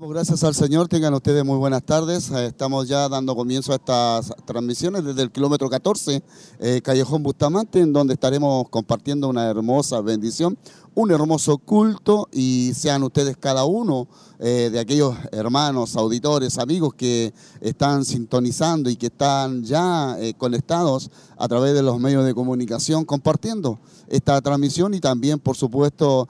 Gracias al Señor, tengan ustedes muy buenas tardes. Eh, estamos ya dando comienzo a estas transmisiones desde el kilómetro 14, eh, Callejón Bustamante, en donde estaremos compartiendo una hermosa bendición, un hermoso culto y sean ustedes cada uno eh, de aquellos hermanos, auditores, amigos que están sintonizando y que están ya conectados a través de los medios de comunicación compartiendo esta transmisión y también, por supuesto,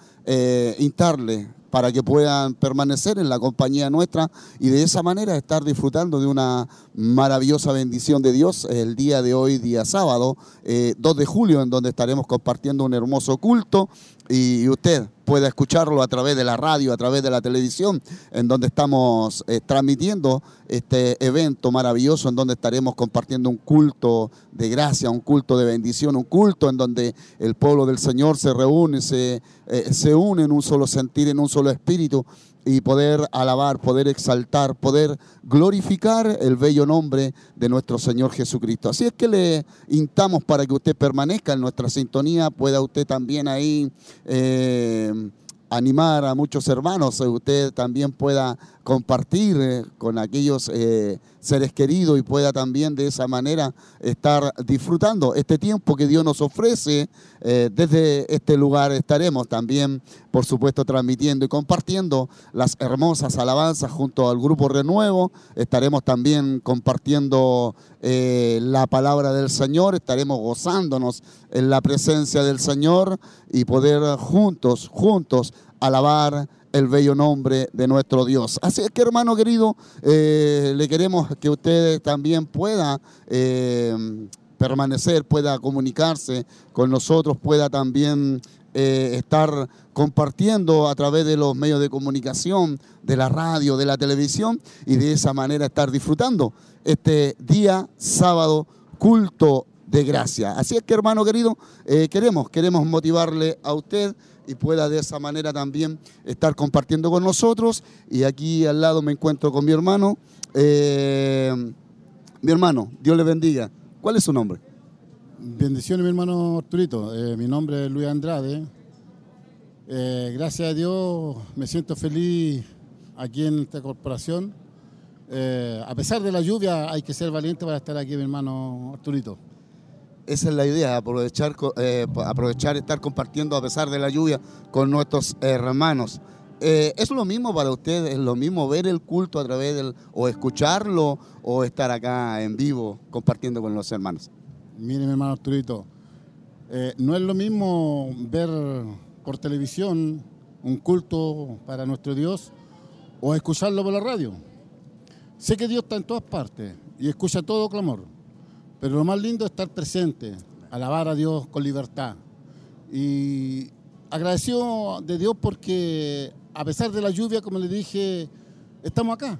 instarle para que puedan permanecer en la compañía nuestra y de esa manera estar disfrutando de una maravillosa bendición de Dios el día de hoy, día sábado, 2 eh, de julio, en donde estaremos compartiendo un hermoso culto y usted pueda escucharlo a través de la radio, a través de la televisión, en donde estamos eh, transmitiendo este evento maravilloso, en donde estaremos compartiendo un culto de gracia, un culto de bendición, un culto en donde el pueblo del Señor se reúne, se, eh, se une en un solo sentir, en un solo espíritu, y poder alabar, poder exaltar, poder glorificar el bello nombre de nuestro Señor Jesucristo. Así es que le instamos para que usted permanezca en nuestra sintonía, pueda usted también ahí eh, animar a muchos hermanos, usted también pueda compartir eh, con aquellos eh, seres queridos y pueda también de esa manera estar disfrutando este tiempo que Dios nos ofrece. Eh, desde este lugar estaremos también, por supuesto, transmitiendo y compartiendo las hermosas alabanzas junto al Grupo Renuevo. Estaremos también compartiendo la palabra del Señor, estaremos gozándonos en la presencia del Señor y poder juntos, juntos, alabar el bello nombre de nuestro Dios. Así es que hermano querido, eh, le queremos que usted también pueda eh, permanecer, pueda comunicarse con nosotros, pueda también eh, estar compartiendo a través de los medios de comunicación, de la radio, de la televisión y de esa manera estar disfrutando este día sábado culto de gracia. Así es que hermano querido, queremos, queremos motivarle a usted y pueda de esa manera también estar compartiendo con nosotros. Y aquí al lado me encuentro con mi hermano. Eh, mi hermano, Dios le bendiga. ¿Cuál es su nombre? Bendiciones, mi hermano Arturito. Eh, mi nombre es Luis Andrade. Eh, gracias a Dios me siento feliz aquí en esta corporación. a pesar de la lluvia, hay que ser valiente para estar aquí, mi hermano Arturito esa es la idea, aprovechar, eh, aprovechar estar compartiendo a pesar de la lluvia con nuestros hermanos. Eh, ¿Es lo mismo para ustedes? ¿Es lo mismo ver el culto a través del, o escucharlo o estar acá en vivo compartiendo con los hermanos? Mire, mi hermano Arturito, eh, no es lo mismo ver por televisión un culto para nuestro Dios o escucharlo por la radio. Sé que Dios está en todas partes y escucha todo clamor pero lo más lindo es estar presente, alabar a Dios con libertad. Y agradecido de Dios porque a pesar de la lluvia, como le dije, estamos acá,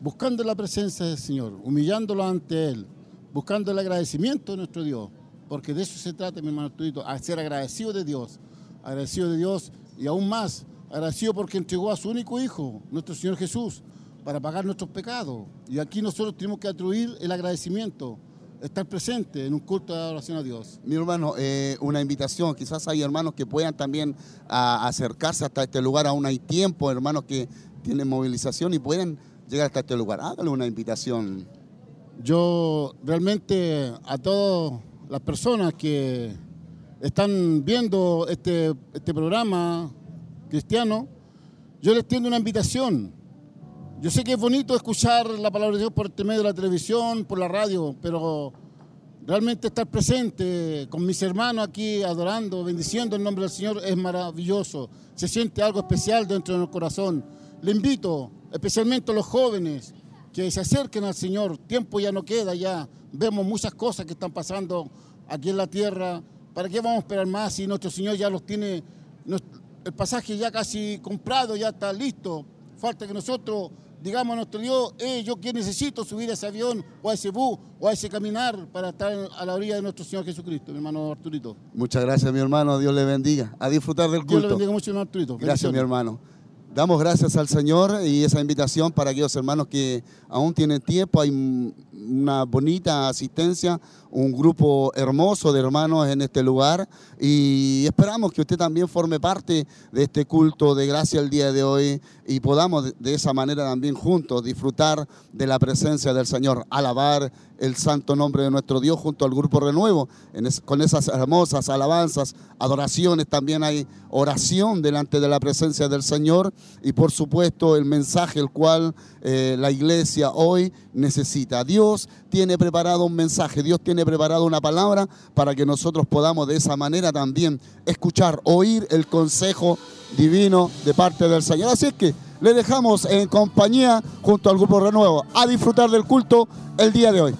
buscando la presencia del Señor, humillándolo ante Él, buscando el agradecimiento de nuestro Dios, porque de eso se trata, mi hermano Tudito, a ser agradecido de Dios, agradecido de Dios y aún más, agradecido porque entregó a su único Hijo, nuestro Señor Jesús, para pagar nuestros pecados. Y aquí nosotros tenemos que atribuir el agradecimiento estar presente en un culto de adoración a Dios. Mi hermano, eh, una invitación, quizás hay hermanos que puedan también acercarse hasta este lugar, aún hay tiempo, hermanos que tienen movilización y pueden llegar hasta este lugar. Hágale una invitación. Yo realmente a todas las personas que están viendo este, este programa cristiano, yo les tiendo una invitación yo sé que es bonito escuchar la palabra de Dios por este medio de la televisión, por la radio, pero realmente estar presente con mis hermanos aquí adorando, bendiciendo el nombre del Señor es maravilloso. Se siente algo especial dentro de nuestro corazón. Le invito, especialmente a los jóvenes, que se acerquen al Señor. Tiempo ya no queda, ya vemos muchas cosas que están pasando aquí en la tierra. ¿Para qué vamos a esperar más si nuestro Señor ya los tiene, el pasaje ya casi comprado, ya está listo? Falta que nosotros digamos a nuestro Dios, eh, yo que necesito subir a ese avión o a ese bus o a ese caminar para estar a la orilla de nuestro Señor Jesucristo, mi hermano Arturito. Muchas gracias, mi hermano. Dios le bendiga. A disfrutar del culto. Dios le bendiga mucho, hermano Arturito. Gracias, mi hermano. Damos gracias al Señor y esa invitación para aquellos hermanos que aún tienen tiempo. Hay una bonita asistencia, un grupo hermoso de hermanos en este lugar y esperamos que usted también forme parte de este culto de gracia el día de hoy y podamos de esa manera también juntos disfrutar de la presencia del Señor, alabar el santo nombre de nuestro Dios junto al grupo Renuevo, con esas hermosas alabanzas, adoraciones, también hay oración delante de la presencia del Señor y por supuesto el mensaje el cual eh, la iglesia hoy necesita. Dios tiene preparado un mensaje, Dios tiene preparado una palabra para que nosotros podamos de esa manera también escuchar, oír el consejo divino de parte del Señor. Así es que le dejamos en compañía junto al grupo Renuevo a disfrutar del culto el día de hoy.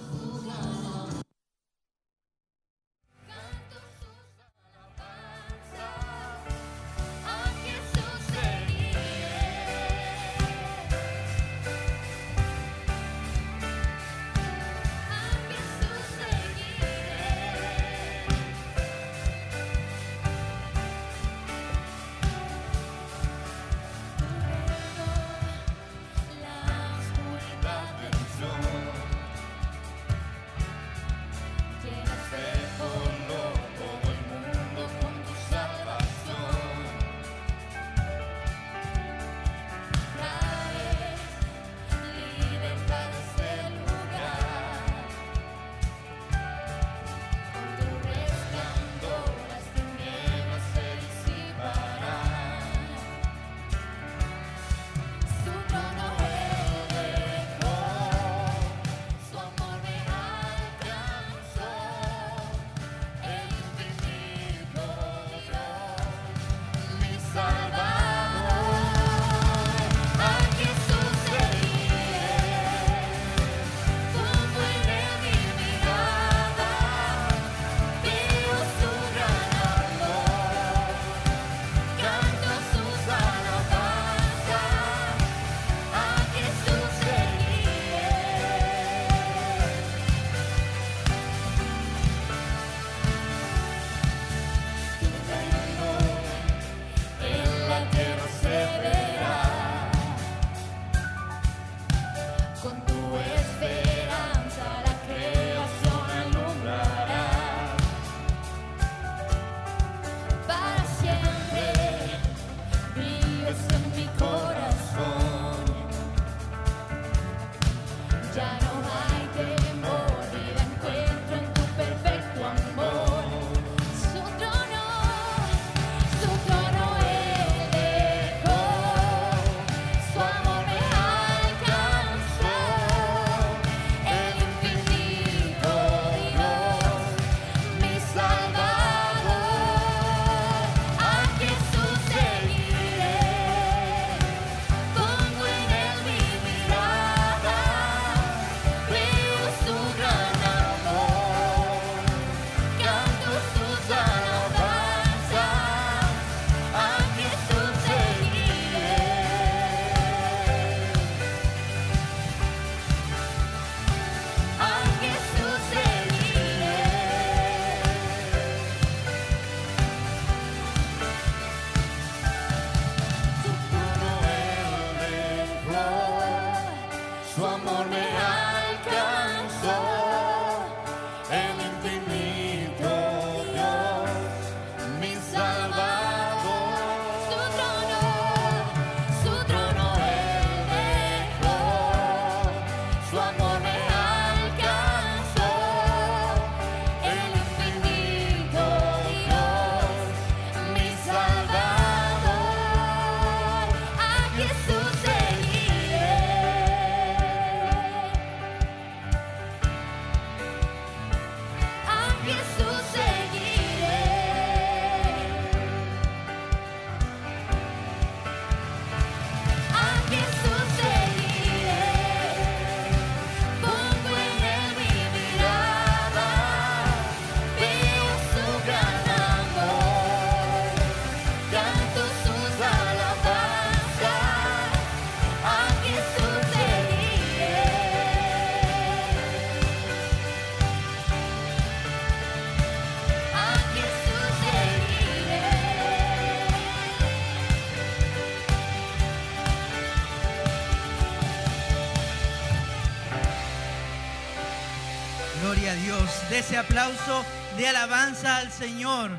Alabanza al Señor.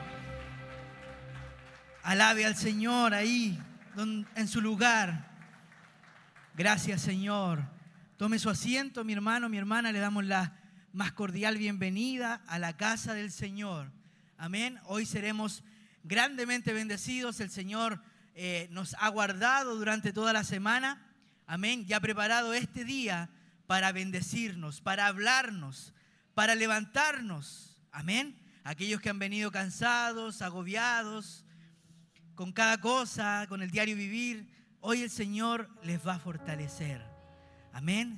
Alabe al Señor ahí, en su lugar. Gracias, Señor. Tome su asiento, mi hermano, mi hermana. Le damos la más cordial bienvenida a la casa del Señor. Amén. Hoy seremos grandemente bendecidos. El Señor eh, nos ha guardado durante toda la semana. Amén. Y ha preparado este día para bendecirnos, para hablarnos, para levantarnos. Amén. Aquellos que han venido cansados, agobiados, con cada cosa, con el diario vivir, hoy el Señor les va a fortalecer. Amén.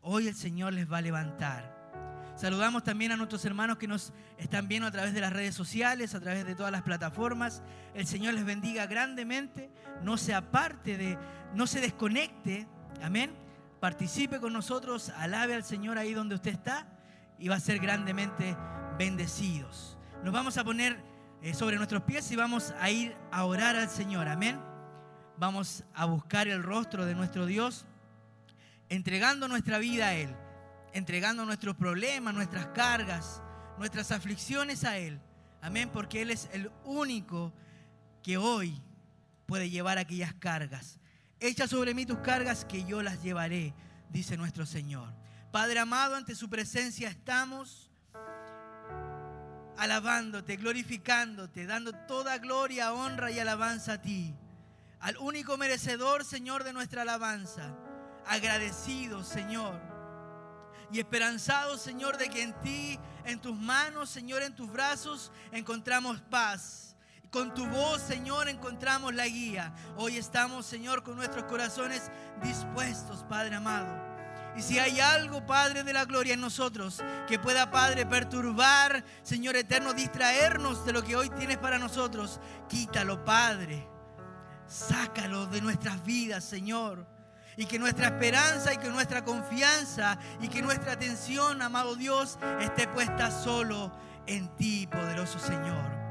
Hoy el Señor les va a levantar. Saludamos también a nuestros hermanos que nos están viendo a través de las redes sociales, a través de todas las plataformas. El Señor les bendiga grandemente. No se aparte de, no se desconecte. Amén. Participe con nosotros, alabe al Señor ahí donde usted está y va a ser grandemente bendecidos. Nos vamos a poner eh, sobre nuestros pies y vamos a ir a orar al Señor. Amén. Vamos a buscar el rostro de nuestro Dios, entregando nuestra vida a Él entregando nuestros problemas, nuestras cargas, nuestras aflicciones a Él. Amén, porque Él es el único que hoy puede llevar aquellas cargas. Echa sobre mí tus cargas que yo las llevaré, dice nuestro Señor. Padre amado, ante su presencia estamos alabándote, glorificándote, dando toda gloria, honra y alabanza a ti. Al único merecedor, Señor, de nuestra alabanza. Agradecido, Señor y esperanzados, Señor, de que en ti, en tus manos, Señor, en tus brazos, encontramos paz. Con tu voz, Señor, encontramos la guía. Hoy estamos, Señor, con nuestros corazones dispuestos, Padre amado. Y si hay algo, Padre de la gloria, en nosotros que pueda, Padre, perturbar, Señor eterno, distraernos de lo que hoy tienes para nosotros, quítalo, Padre. Sácalo de nuestras vidas, Señor y que nuestra esperanza y que nuestra confianza y que nuestra atención, amado Dios, esté puesta solo en ti, poderoso Señor.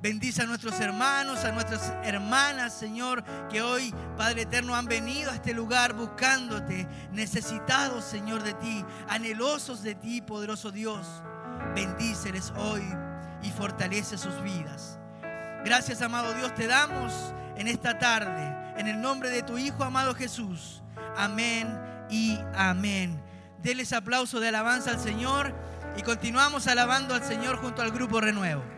Bendice a nuestros hermanos, a nuestras hermanas, Señor, que hoy, Padre Eterno, han venido a este lugar buscándote, necesitados, Señor, de ti, anhelosos de ti, poderoso Dios. Bendíceles hoy y fortalece sus vidas. Gracias, amado Dios, te damos en esta tarde, en el nombre de tu Hijo amado Jesús. Amén y amén. Deles aplauso de alabanza al Señor y continuamos alabando al Señor junto al grupo Renuevo.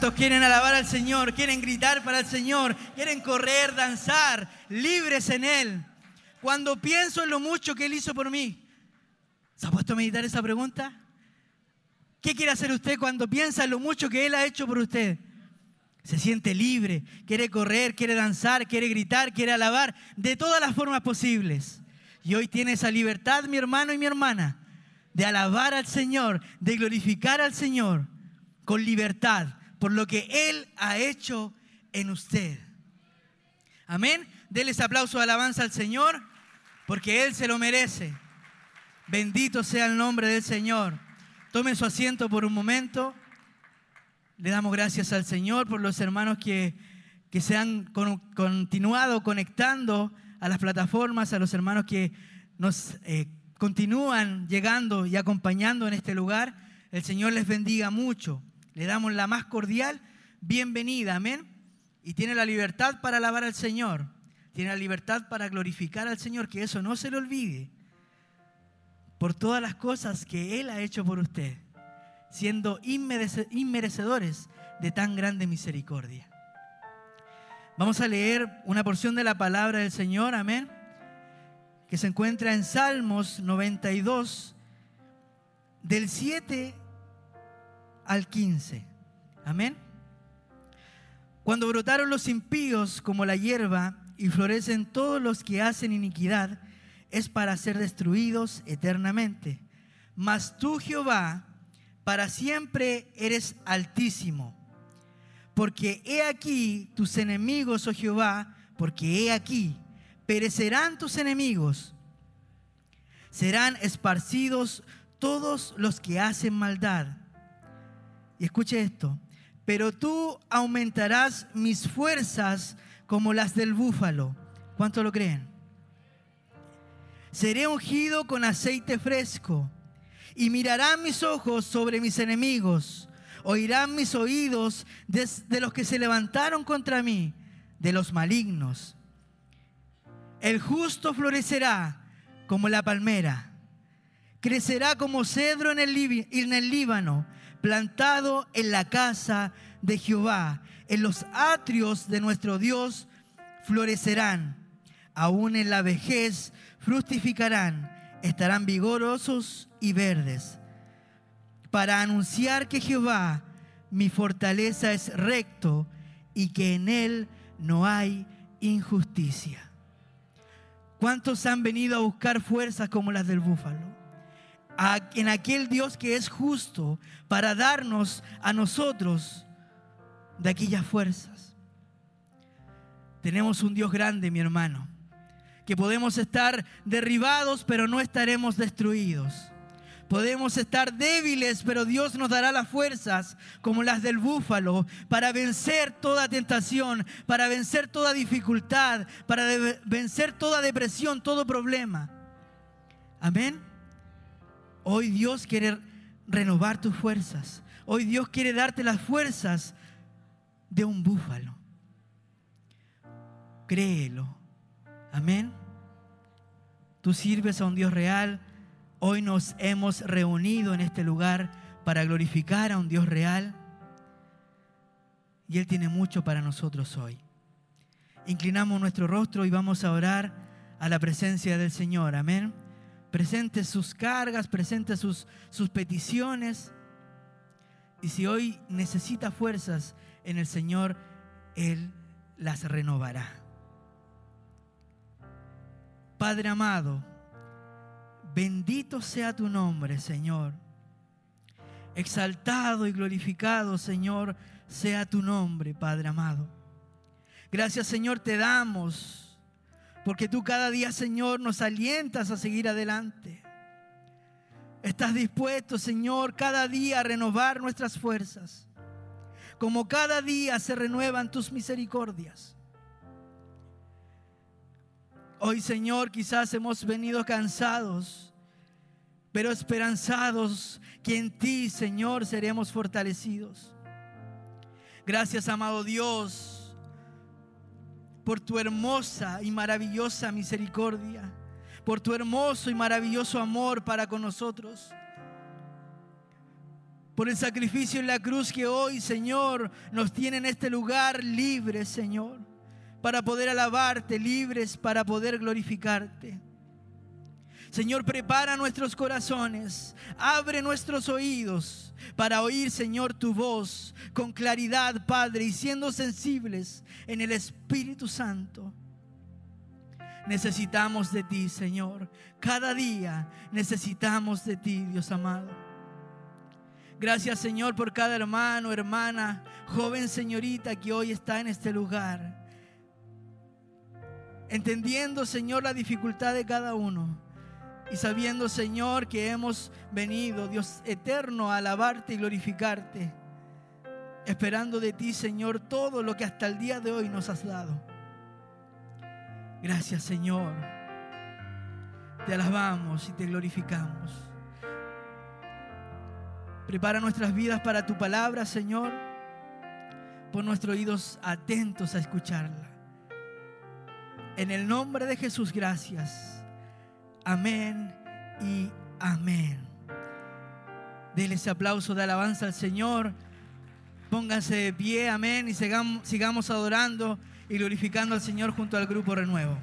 ¿Cuántos quieren alabar al Señor? ¿Quieren gritar para el Señor? ¿Quieren correr, danzar, libres en Él? Cuando pienso en lo mucho que Él hizo por mí, ¿se ha puesto a meditar esa pregunta? ¿Qué quiere hacer usted cuando piensa en lo mucho que Él ha hecho por usted? Se siente libre, quiere correr, quiere danzar, quiere gritar, quiere alabar, de todas las formas posibles. Y hoy tiene esa libertad, mi hermano y mi hermana, de alabar al Señor, de glorificar al Señor con libertad por lo que Él ha hecho en usted. Amén. Denles aplauso de alabanza al Señor, porque Él se lo merece. Bendito sea el nombre del Señor. Tomen su asiento por un momento. Le damos gracias al Señor por los hermanos que, que se han con- continuado conectando a las plataformas, a los hermanos que nos eh, continúan llegando y acompañando en este lugar. El Señor les bendiga mucho. Le damos la más cordial bienvenida, amén. Y tiene la libertad para alabar al Señor. Tiene la libertad para glorificar al Señor, que eso no se le olvide por todas las cosas que Él ha hecho por usted, siendo inmerece- inmerecedores de tan grande misericordia. Vamos a leer una porción de la palabra del Señor, amén, que se encuentra en Salmos 92, del 7 al 15. Amén. Cuando brotaron los impíos como la hierba y florecen todos los que hacen iniquidad, es para ser destruidos eternamente. Mas tú, Jehová, para siempre eres altísimo. Porque he aquí tus enemigos, oh Jehová, porque he aquí, perecerán tus enemigos. Serán esparcidos todos los que hacen maldad. Y escuche esto, pero tú aumentarás mis fuerzas como las del búfalo. ¿Cuánto lo creen? Seré ungido con aceite fresco y mirarán mis ojos sobre mis enemigos. Oirán mis oídos de, los que se levantaron contra mí, de los malignos. El justo florecerá como la palmera, crecerá como cedro en el, en el Líbano, plantado en la casa de Jehová. En los atrios de nuestro Dios florecerán. Aún en la vejez fructificarán, estarán vigorosos y verdes. Para anunciar que Jehová, mi fortaleza, es recto y que en él no hay injusticia. ¿Cuántos han venido a buscar fuerzas como las del búfalo? En aquel Dios que es justo para darnos a nosotros de aquellas fuerzas. Tenemos un Dios grande, mi hermano, que podemos estar derribados, pero no estaremos destruidos. Podemos estar débiles, pero Dios nos dará las fuerzas como las del búfalo para vencer toda tentación, para vencer toda dificultad, para vencer toda depresión, todo problema. Amén. Hoy Dios quiere renovar tus fuerzas. Hoy Dios quiere darte las fuerzas de un búfalo. Créelo. Amén. Tú sirves a un Dios real. Hoy nos hemos reunido en este lugar para glorificar a un Dios real. Y Él tiene mucho para nosotros hoy. Inclinamos nuestro rostro y vamos a orar a la presencia del Señor. Amén. Presente sus cargas, presente sus, sus peticiones. Y si hoy necesita fuerzas en el Señor, Él las renovará. Padre amado, bendito sea tu nombre, Señor. Exaltado y glorificado, Señor, sea tu nombre, Padre amado. Gracias, Señor, te damos, porque tú cada día, Señor, nos alientas a seguir adelante. Estás dispuesto, Señor, cada día a renovar nuestras fuerzas, como cada día se renuevan tus misericordias. Hoy, Señor, quizás hemos venido cansados, pero esperanzados que en ti, Señor, seremos fortalecidos. Gracias, amado Dios, por tu hermosa y maravillosa misericordia, por tu hermoso y maravilloso amor para con nosotros. por el sacrificio en la cruz que hoy, Señor, nos tiene en este lugar libres, Señor, para poder alabarte, libres para poder glorificarte. Señor, prepara nuestros corazones, abre nuestros oídos para oír, Señor, tu voz con claridad, Padre, y siendo sensibles en el Espíritu Santo. Necesitamos de ti, Señor. Cada día necesitamos de ti, Dios amado. Gracias, Señor, por cada hermano, hermana, joven señorita que hoy está en este lugar. Entendiendo, Señor, la dificultad de cada uno y sabiendo, Señor, que hemos venido, Dios eterno, a alabarte y glorificarte. Esperando de ti, Señor, todo lo que hasta el día de hoy nos has dado. Gracias, Señor. Te alabamos y te glorificamos. Prepara nuestras vidas para tu palabra, Señor. Pon nuestros oídos atentos a escucharla. En el nombre de Jesús, gracias. Amén y amén. Dele ese aplauso de alabanza al Señor. Pónganse de pie, amén, y sigamos, sigamos adorando y glorificando al Señor junto al grupo Renuevo.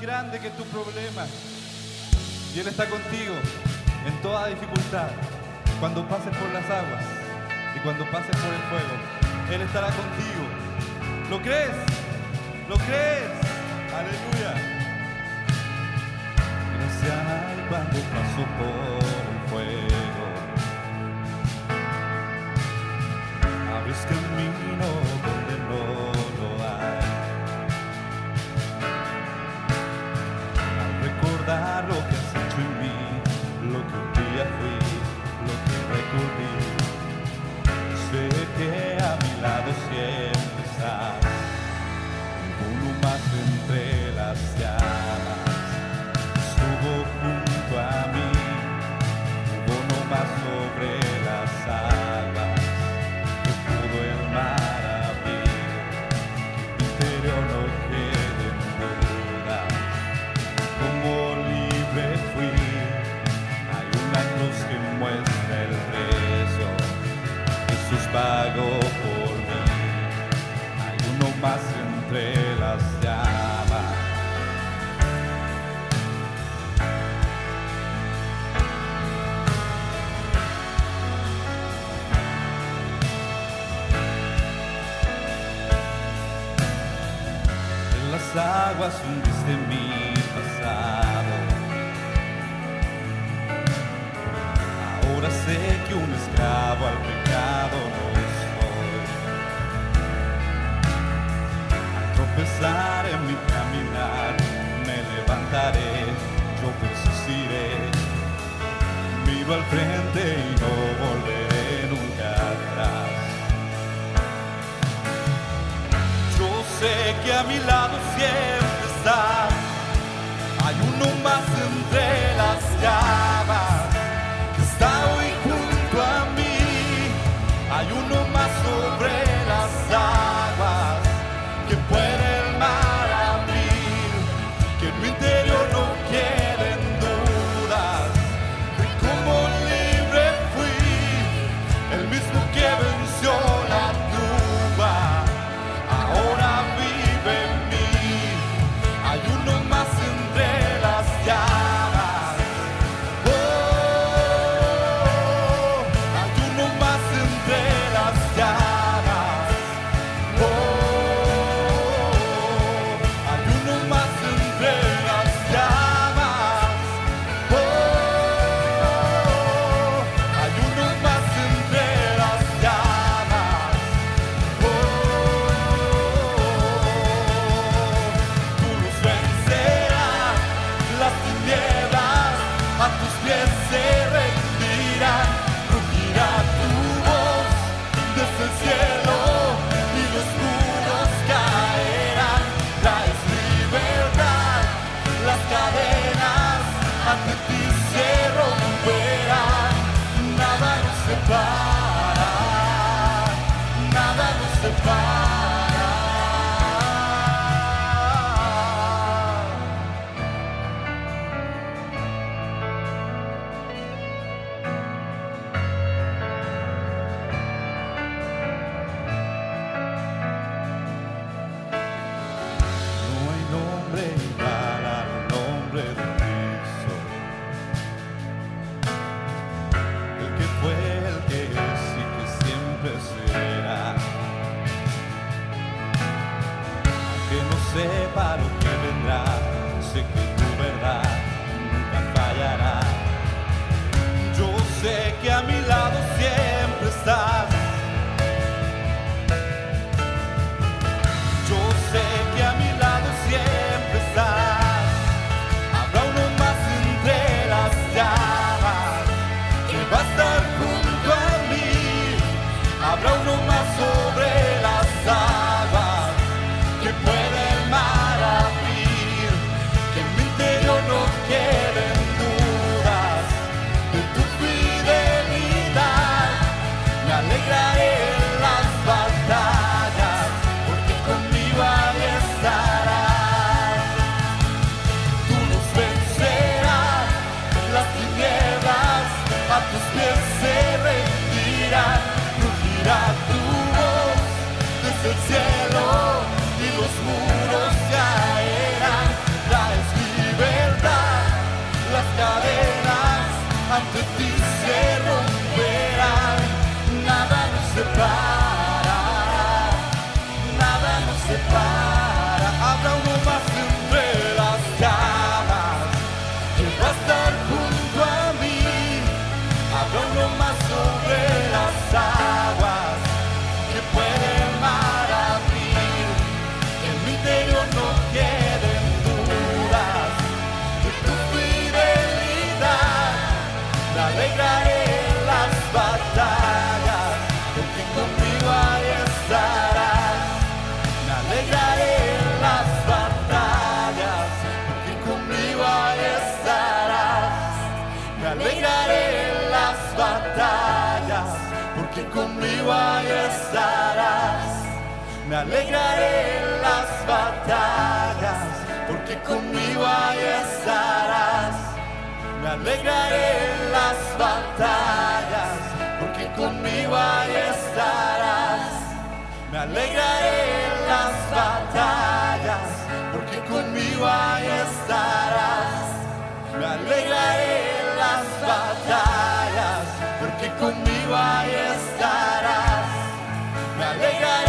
grande que tu problema. Y Él está contigo en toda dificultad. Cuando pases por las aguas y cuando pases por el fuego, Él estará contigo. ¿Lo crees? ¿Lo crees? Aleluya. Gracias cuando paso por el fuego. Abres camino. pago por mí. Hay uno más entre las llamas. En las aguas hundiste mi pasado. Ahora sé que un esclavo al yo persistiré. Miro al frente y no volveré nunca atrás. Yo sé que a mi lado siempre está, hay uno más. Alegraré en las batallas, porque conmigo ahí estarás. Me alegraré en las batallas, porque conmigo ahí estarás. Me alegraré las batallas, porque conmigo ahí estarás. Me alegraré las batallas, porque conmigo ahí estarás. Me alegraré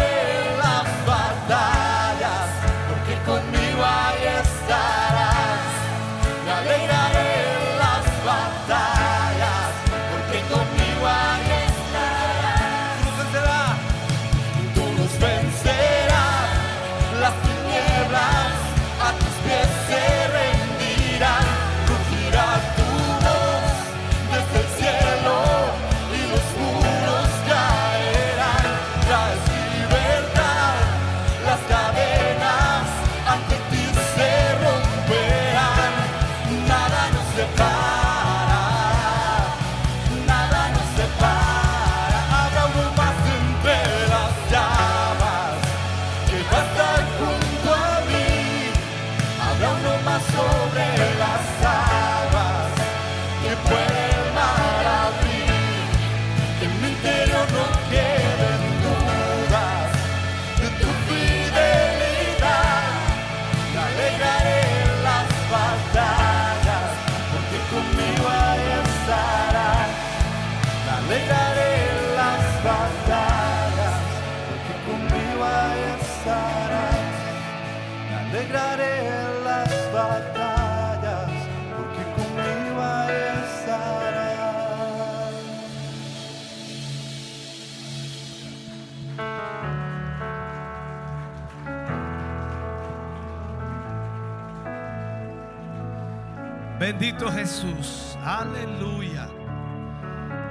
Jesús. Aleluya.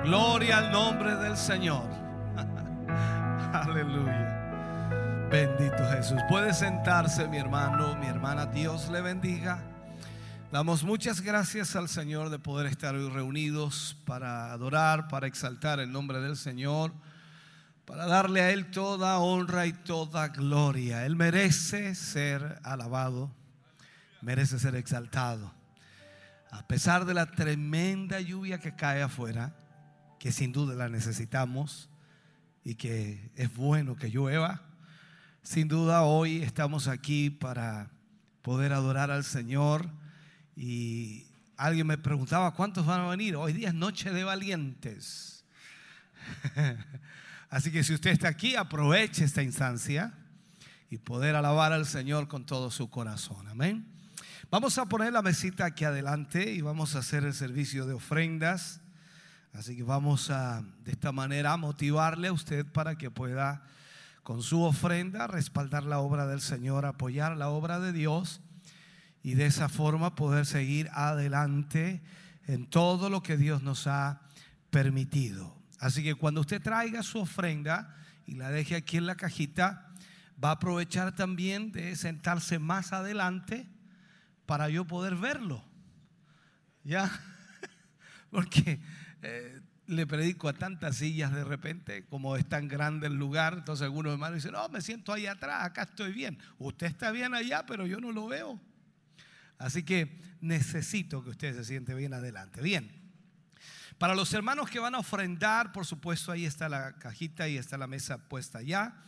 Gloria al nombre del Señor. Aleluya. Bendito Jesús. Puede sentarse mi hermano, mi hermana. Dios le bendiga. Damos muchas gracias al Señor de poder estar hoy reunidos para adorar, para exaltar el nombre del Señor, para darle a Él toda honra y toda gloria. Él merece ser alabado, merece ser exaltado. A pesar de la tremenda lluvia que cae afuera, que sin duda la necesitamos y que es bueno que llueva, sin duda hoy estamos aquí para poder adorar al Señor. Y alguien me preguntaba, ¿cuántos van a venir? Hoy día es noche de valientes. Así que si usted está aquí, aproveche esta instancia y poder alabar al Señor con todo su corazón. Amén. Vamos a poner la mesita aquí adelante y vamos a hacer el servicio de ofrendas. Así que vamos a de esta manera motivarle a usted para que pueda con su ofrenda respaldar la obra del Señor, apoyar la obra de Dios y de esa forma poder seguir adelante en todo lo que Dios nos ha permitido. Así que cuando usted traiga su ofrenda y la deje aquí en la cajita, va a aprovechar también de sentarse más adelante para yo poder verlo. ¿Ya? Porque eh, le predico a tantas sillas de repente, como es tan grande el lugar, entonces algunos hermanos dicen, no, me siento ahí atrás, acá estoy bien. Usted está bien allá, pero yo no lo veo. Así que necesito que usted se siente bien adelante. Bien. Para los hermanos que van a ofrendar, por supuesto, ahí está la cajita y está la mesa puesta ya.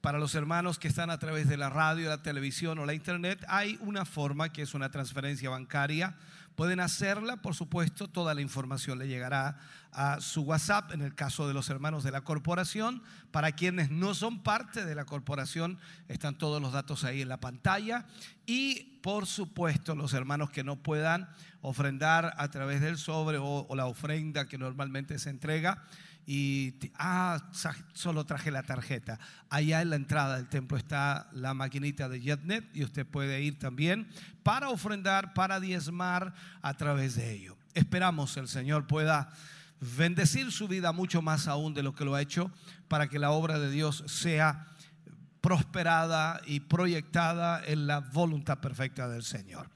Para los hermanos que están a través de la radio, la televisión o la internet, hay una forma que es una transferencia bancaria. Pueden hacerla, por supuesto, toda la información le llegará a su WhatsApp en el caso de los hermanos de la corporación. Para quienes no son parte de la corporación, están todos los datos ahí en la pantalla. Y, por supuesto, los hermanos que no puedan ofrendar a través del sobre o, la ofrenda que normalmente se entrega, y ah, solo traje la tarjeta. Allá en la entrada del templo está la maquinita de JetNet y usted puede ir también para ofrendar, para diezmar a través de ello. Esperamos el Señor pueda bendecir su vida mucho más aún de lo que lo ha hecho para que la obra de Dios sea prosperada y proyectada en la voluntad perfecta del Señor.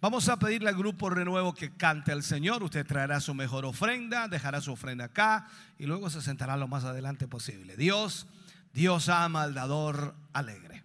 Vamos a pedirle al grupo Renuevo que cante al Señor. Usted traerá su mejor ofrenda, dejará su ofrenda acá y luego se sentará lo más adelante posible. Dios, Dios ama al dador alegre.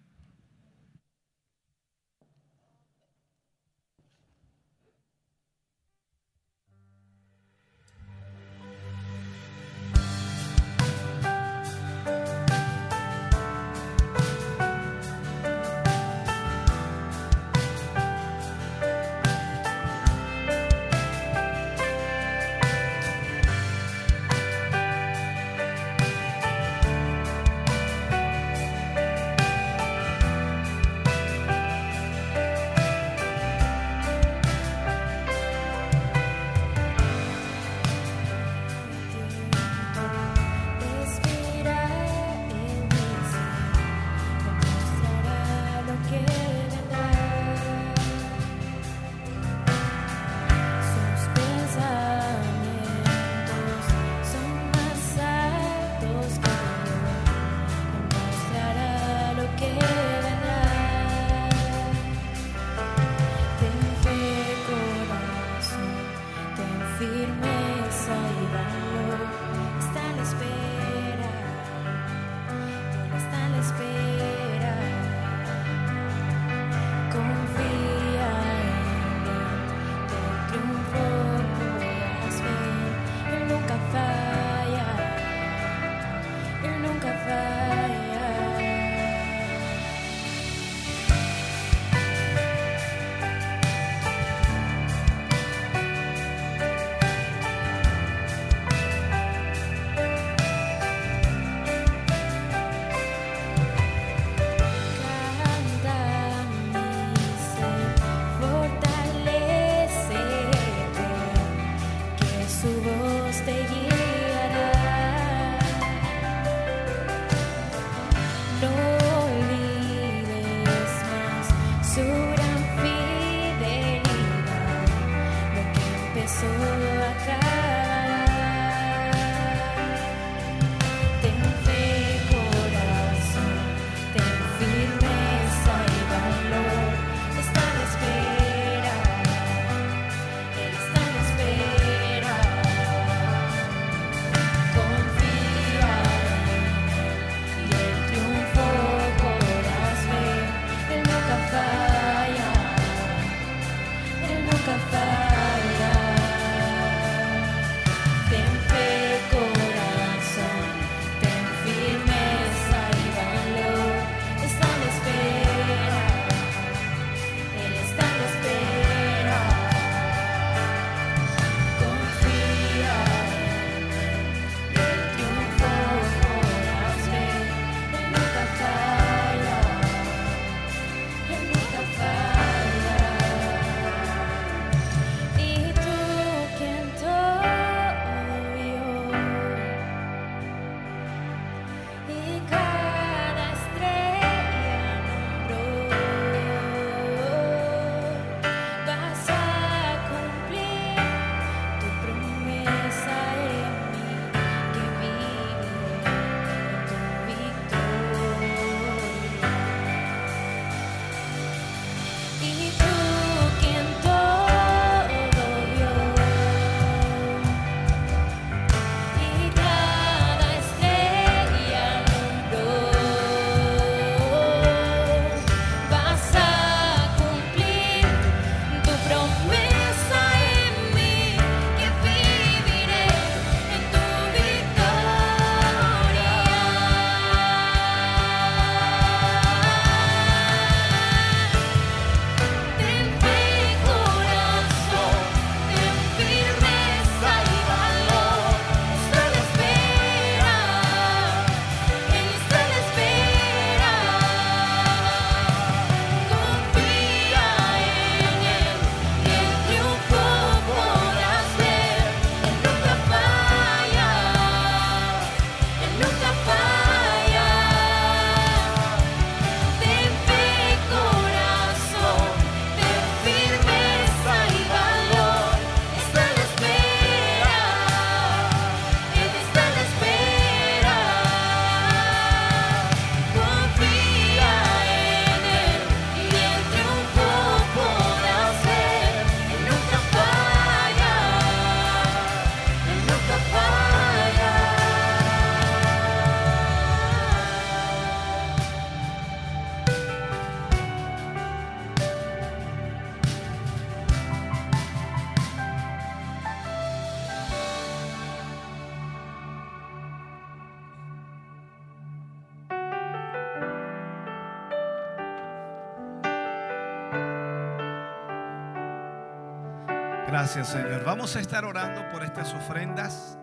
Señor. Vamos a estar orando por estas ofrendas.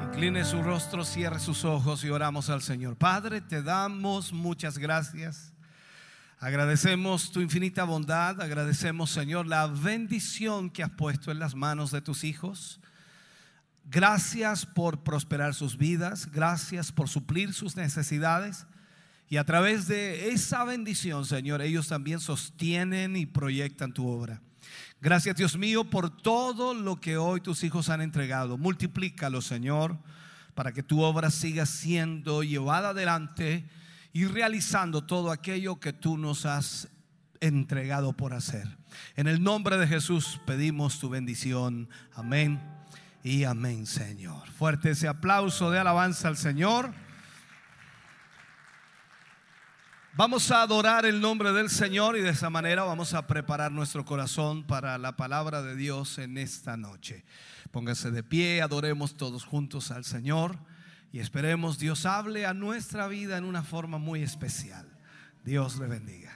Incline su rostro, cierre sus ojos y oramos al Señor. Padre, te damos muchas gracias. Agradecemos tu infinita bondad, agradecemos, Señor, la bendición que has puesto en las manos de tus hijos. Gracias por prosperar sus vidas, gracias por suplir sus necesidades. Y a través de esa bendición, Señor, ellos también sostienen y proyectan tu obra. Gracias, Dios mío, por todo lo que hoy tus hijos han entregado. Multiplícalo, Señor, para que tu obra siga siendo llevada adelante y realizando todo aquello que tú nos has entregado por hacer. En el nombre de Jesús pedimos tu bendición. Amén y amén, Señor. Fuerte ese aplauso de alabanza al Señor. Vamos a adorar el nombre del Señor y de esa manera vamos a preparar nuestro corazón para la palabra de Dios en esta noche. Póngase de pie, adoremos todos juntos al Señor y esperemos Dios hable a nuestra vida en una forma muy especial. Dios le bendiga.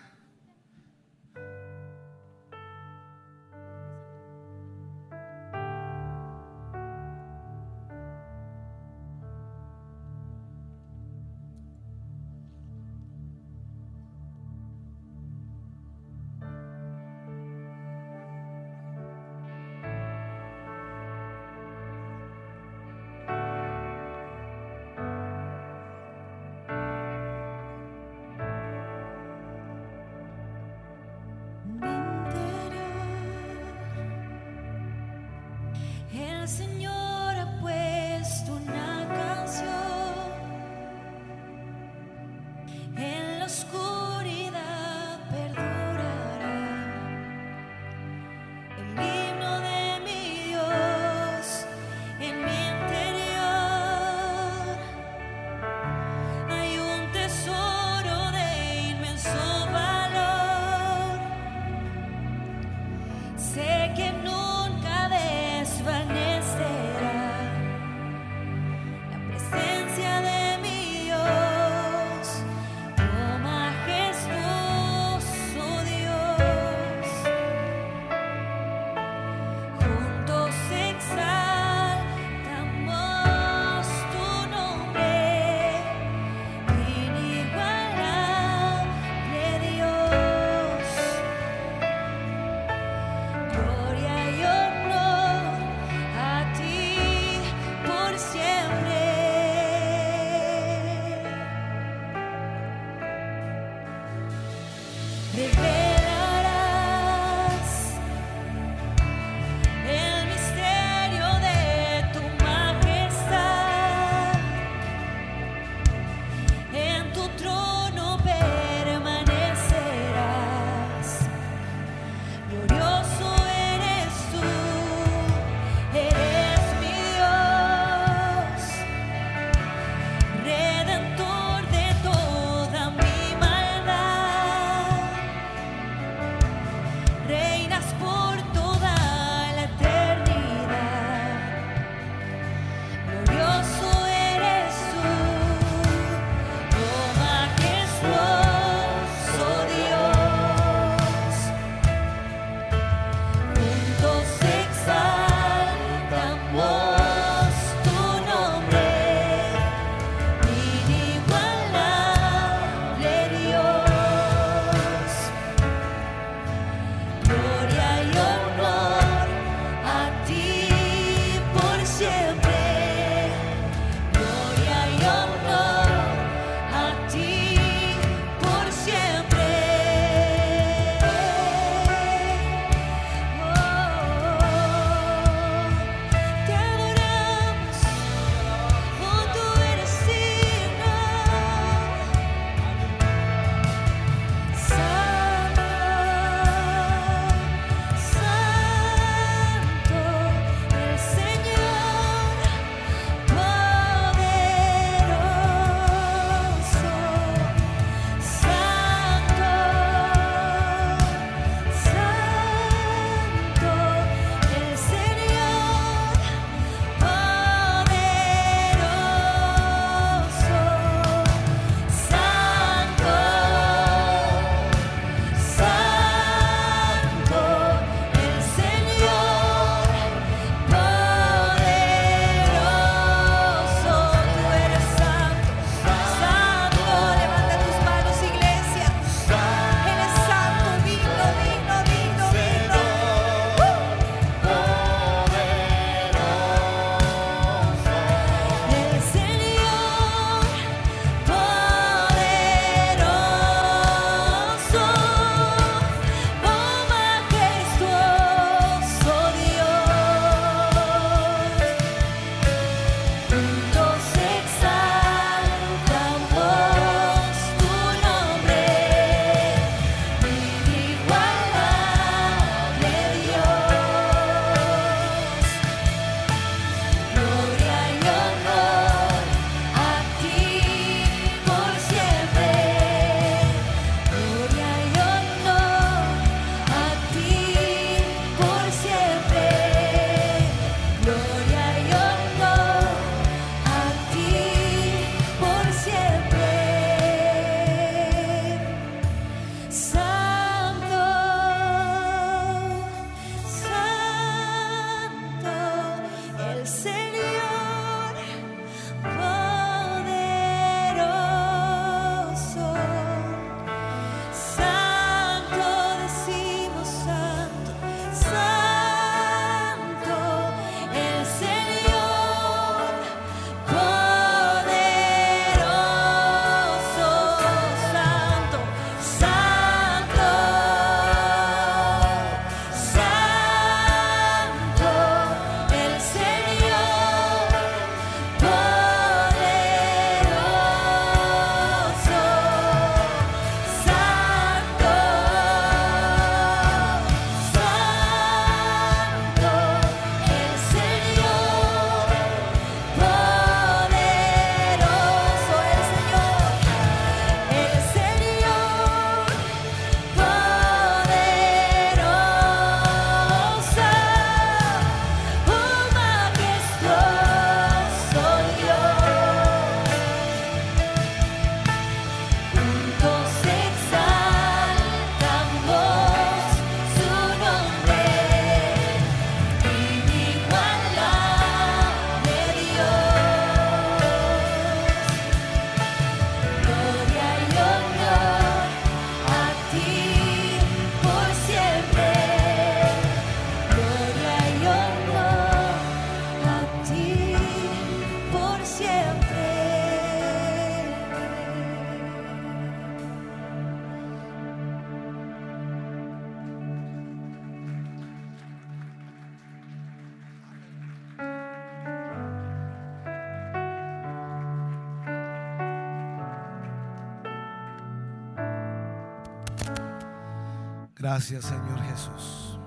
Gracias Señor Jesús.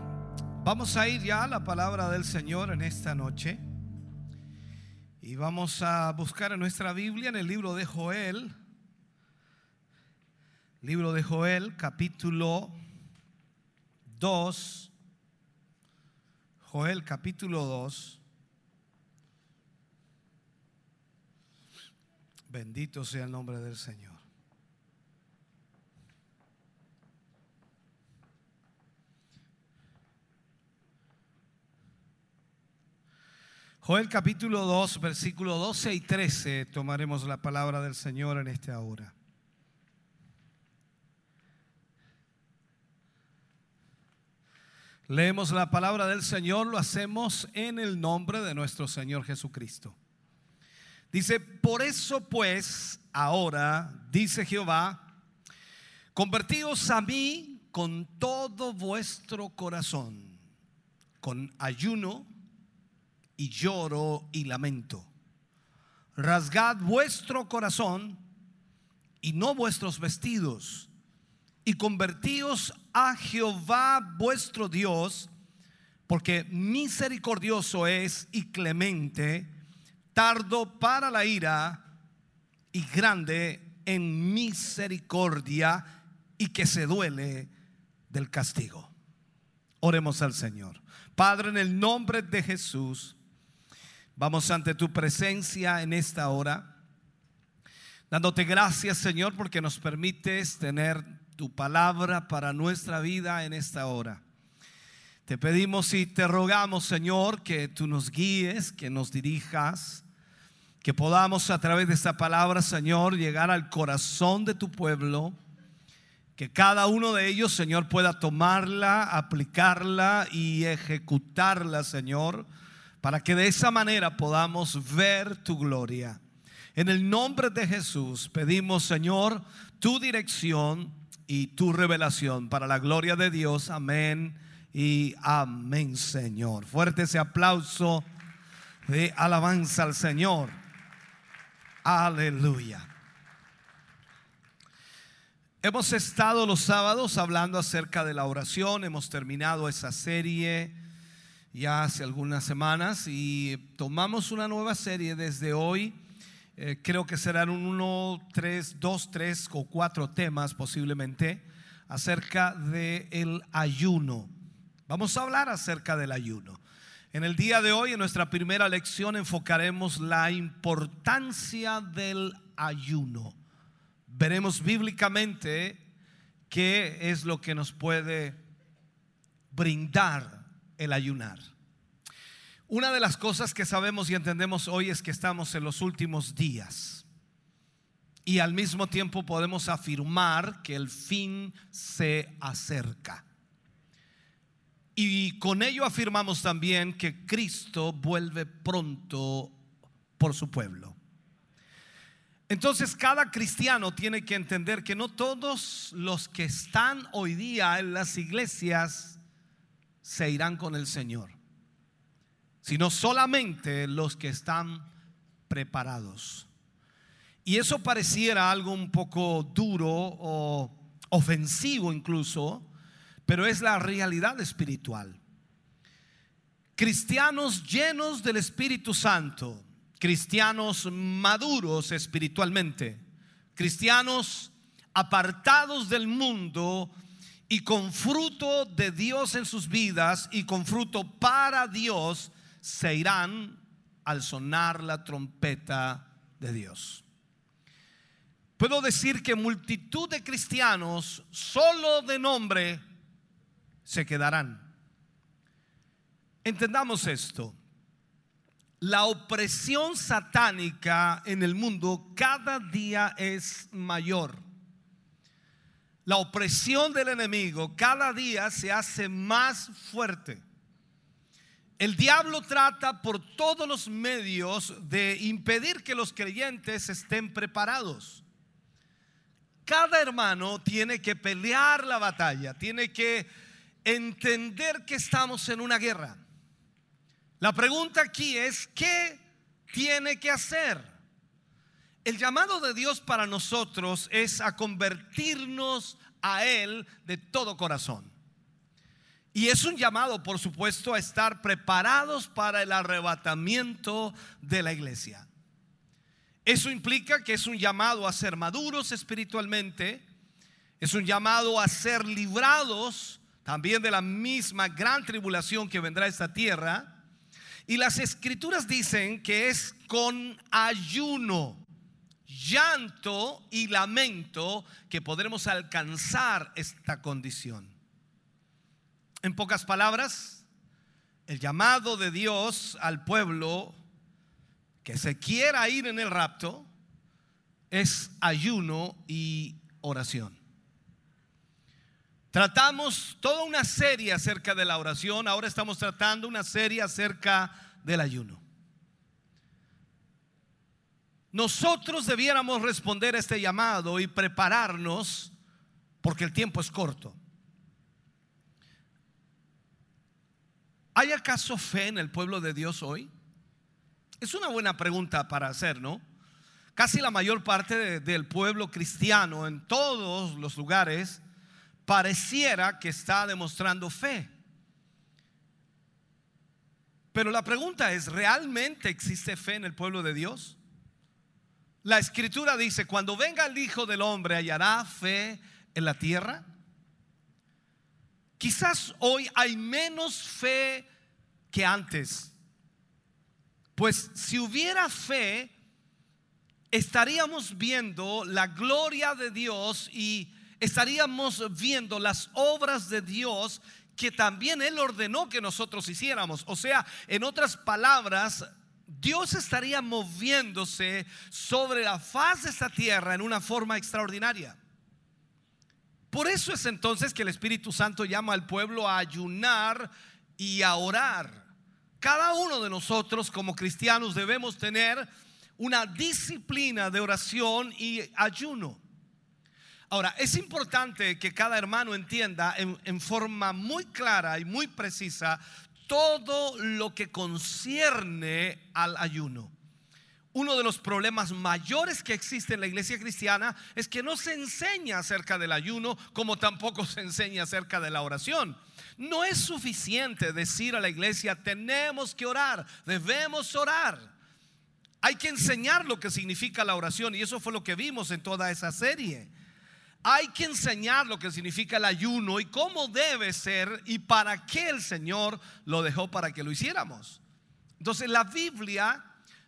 Vamos a ir ya a la palabra del Señor en esta noche. Y vamos a buscar en nuestra Biblia en el libro de Joel. Libro de Joel, capítulo 2. Joel, capítulo 2. Bendito sea el nombre del Señor. Joel capítulo 2, versículo 12 y 13, tomaremos la palabra del Señor en esta hora. Leemos la palabra del Señor, lo hacemos en el nombre de nuestro Señor Jesucristo. Dice, por eso pues, ahora, dice Jehová, convertíos a mí con todo vuestro corazón, con ayuno y lloro y lamento. Rasgad vuestro corazón y no vuestros vestidos, y convertíos a Jehová vuestro Dios, porque misericordioso es y clemente, tardo para la ira y grande en misericordia y que se duele del castigo. Oremos al Señor. Padre, en el nombre de Jesús, Vamos ante tu presencia en esta hora, dándote gracias Señor porque nos permites tener tu palabra para nuestra vida en esta hora. Te pedimos y te rogamos Señor que tú nos guíes, que nos dirijas, que podamos a través de esta palabra Señor llegar al corazón de tu pueblo. Que cada uno de ellos, Señor, pueda tomarla, aplicarla y ejecutarla, Señor para que de esa manera podamos ver tu gloria. En el nombre de Jesús pedimos, Señor, tu dirección y tu revelación para la gloria de Dios. Amén y amén, Señor. Fuerte ese aplauso de alabanza al Señor. Aleluya. Hemos estado los sábados hablando acerca de la oración, hemos terminado esa serie ya hace algunas semanas y tomamos una nueva serie desde hoy. Eh, creo que serán uno, tres, dos, tres o cuatro temas posiblemente acerca del el ayuno. Vamos a hablar acerca del ayuno. En el día de hoy, en nuestra primera lección, enfocaremos la importancia del ayuno. Veremos bíblicamente qué es lo que nos puede brindar el ayunar. Una de las cosas que sabemos y entendemos hoy es que estamos en los últimos días. Y al mismo tiempo podemos afirmar que el fin se acerca. Y con ello afirmamos también que Cristo vuelve pronto por su pueblo. Entonces cada cristiano tiene que entender que no todos los que están hoy día en las iglesias se irán con el Señor, sino solamente los que están preparados. Y eso pareciera algo un poco duro o ofensivo incluso, pero es la realidad espiritual. Cristianos llenos del Espíritu Santo, cristianos maduros espiritualmente, cristianos apartados del mundo, y con fruto de Dios en sus vidas y con fruto para Dios se irán al sonar la trompeta de Dios. Puedo decir que multitud de cristianos solo de nombre se quedarán. Entendamos esto. La opresión satánica en el mundo cada día es mayor la opresión del enemigo cada día se hace más fuerte. El diablo trata por todos los medios de impedir que los creyentes estén preparados. Cada hermano tiene que pelear la batalla, tiene que entender que estamos en una guerra. La pregunta aquí es, ¿qué tiene que hacer? El llamado de Dios para nosotros es a convertirnos a Él de todo corazón. Y es un llamado, por supuesto, a estar preparados para el arrebatamiento de la iglesia. Eso implica que es un llamado a ser maduros espiritualmente, es un llamado a ser librados también de la misma gran tribulación que vendrá a esta tierra. Y las escrituras dicen que es con ayuno, llanto y lamento que podremos alcanzar esta condición. En pocas palabras, el llamado de Dios al pueblo que se quiera ir en el rapto es ayuno y oración. Tratamos toda una serie acerca de la oración, ahora estamos tratando una serie acerca del ayuno. Nosotros debiéramos responder a este llamado y prepararnos porque el tiempo es corto. ¿Hay acaso fe en el pueblo de Dios hoy? Es una buena pregunta para hacer, ¿no? Casi la mayor parte de- del pueblo cristiano en todos los lugares pareciera que está demostrando fe. Pero la pregunta es, ¿realmente existe fe en el pueblo de Dios? La escritura dice, cuando venga el Hijo del Hombre, ¿hallará fe en la tierra? Quizás hoy hay menos fe que antes. Pues si hubiera fe, estaríamos viendo la gloria de Dios y estaríamos viendo las obras de Dios que también Él ordenó que nosotros hiciéramos. O sea, en otras palabras, Dios estaría moviéndose sobre la faz de esta tierra en una forma extraordinaria. Por eso es entonces que el Espíritu Santo llama al pueblo a ayunar y a orar. Cada uno de nosotros como cristianos debemos tener una disciplina de oración y ayuno. Ahora, es importante que cada hermano entienda en, en forma muy clara y muy precisa todo lo que concierne al ayuno. Uno de los problemas mayores que existe en la iglesia cristiana es que no se enseña acerca del ayuno como tampoco se enseña acerca de la oración. No es suficiente decir a la iglesia, tenemos que orar, debemos orar. Hay que enseñar lo que significa la oración y eso fue lo que vimos en toda esa serie. Hay que enseñar lo que significa el ayuno y cómo debe ser y para qué el Señor lo dejó para que lo hiciéramos. Entonces la Biblia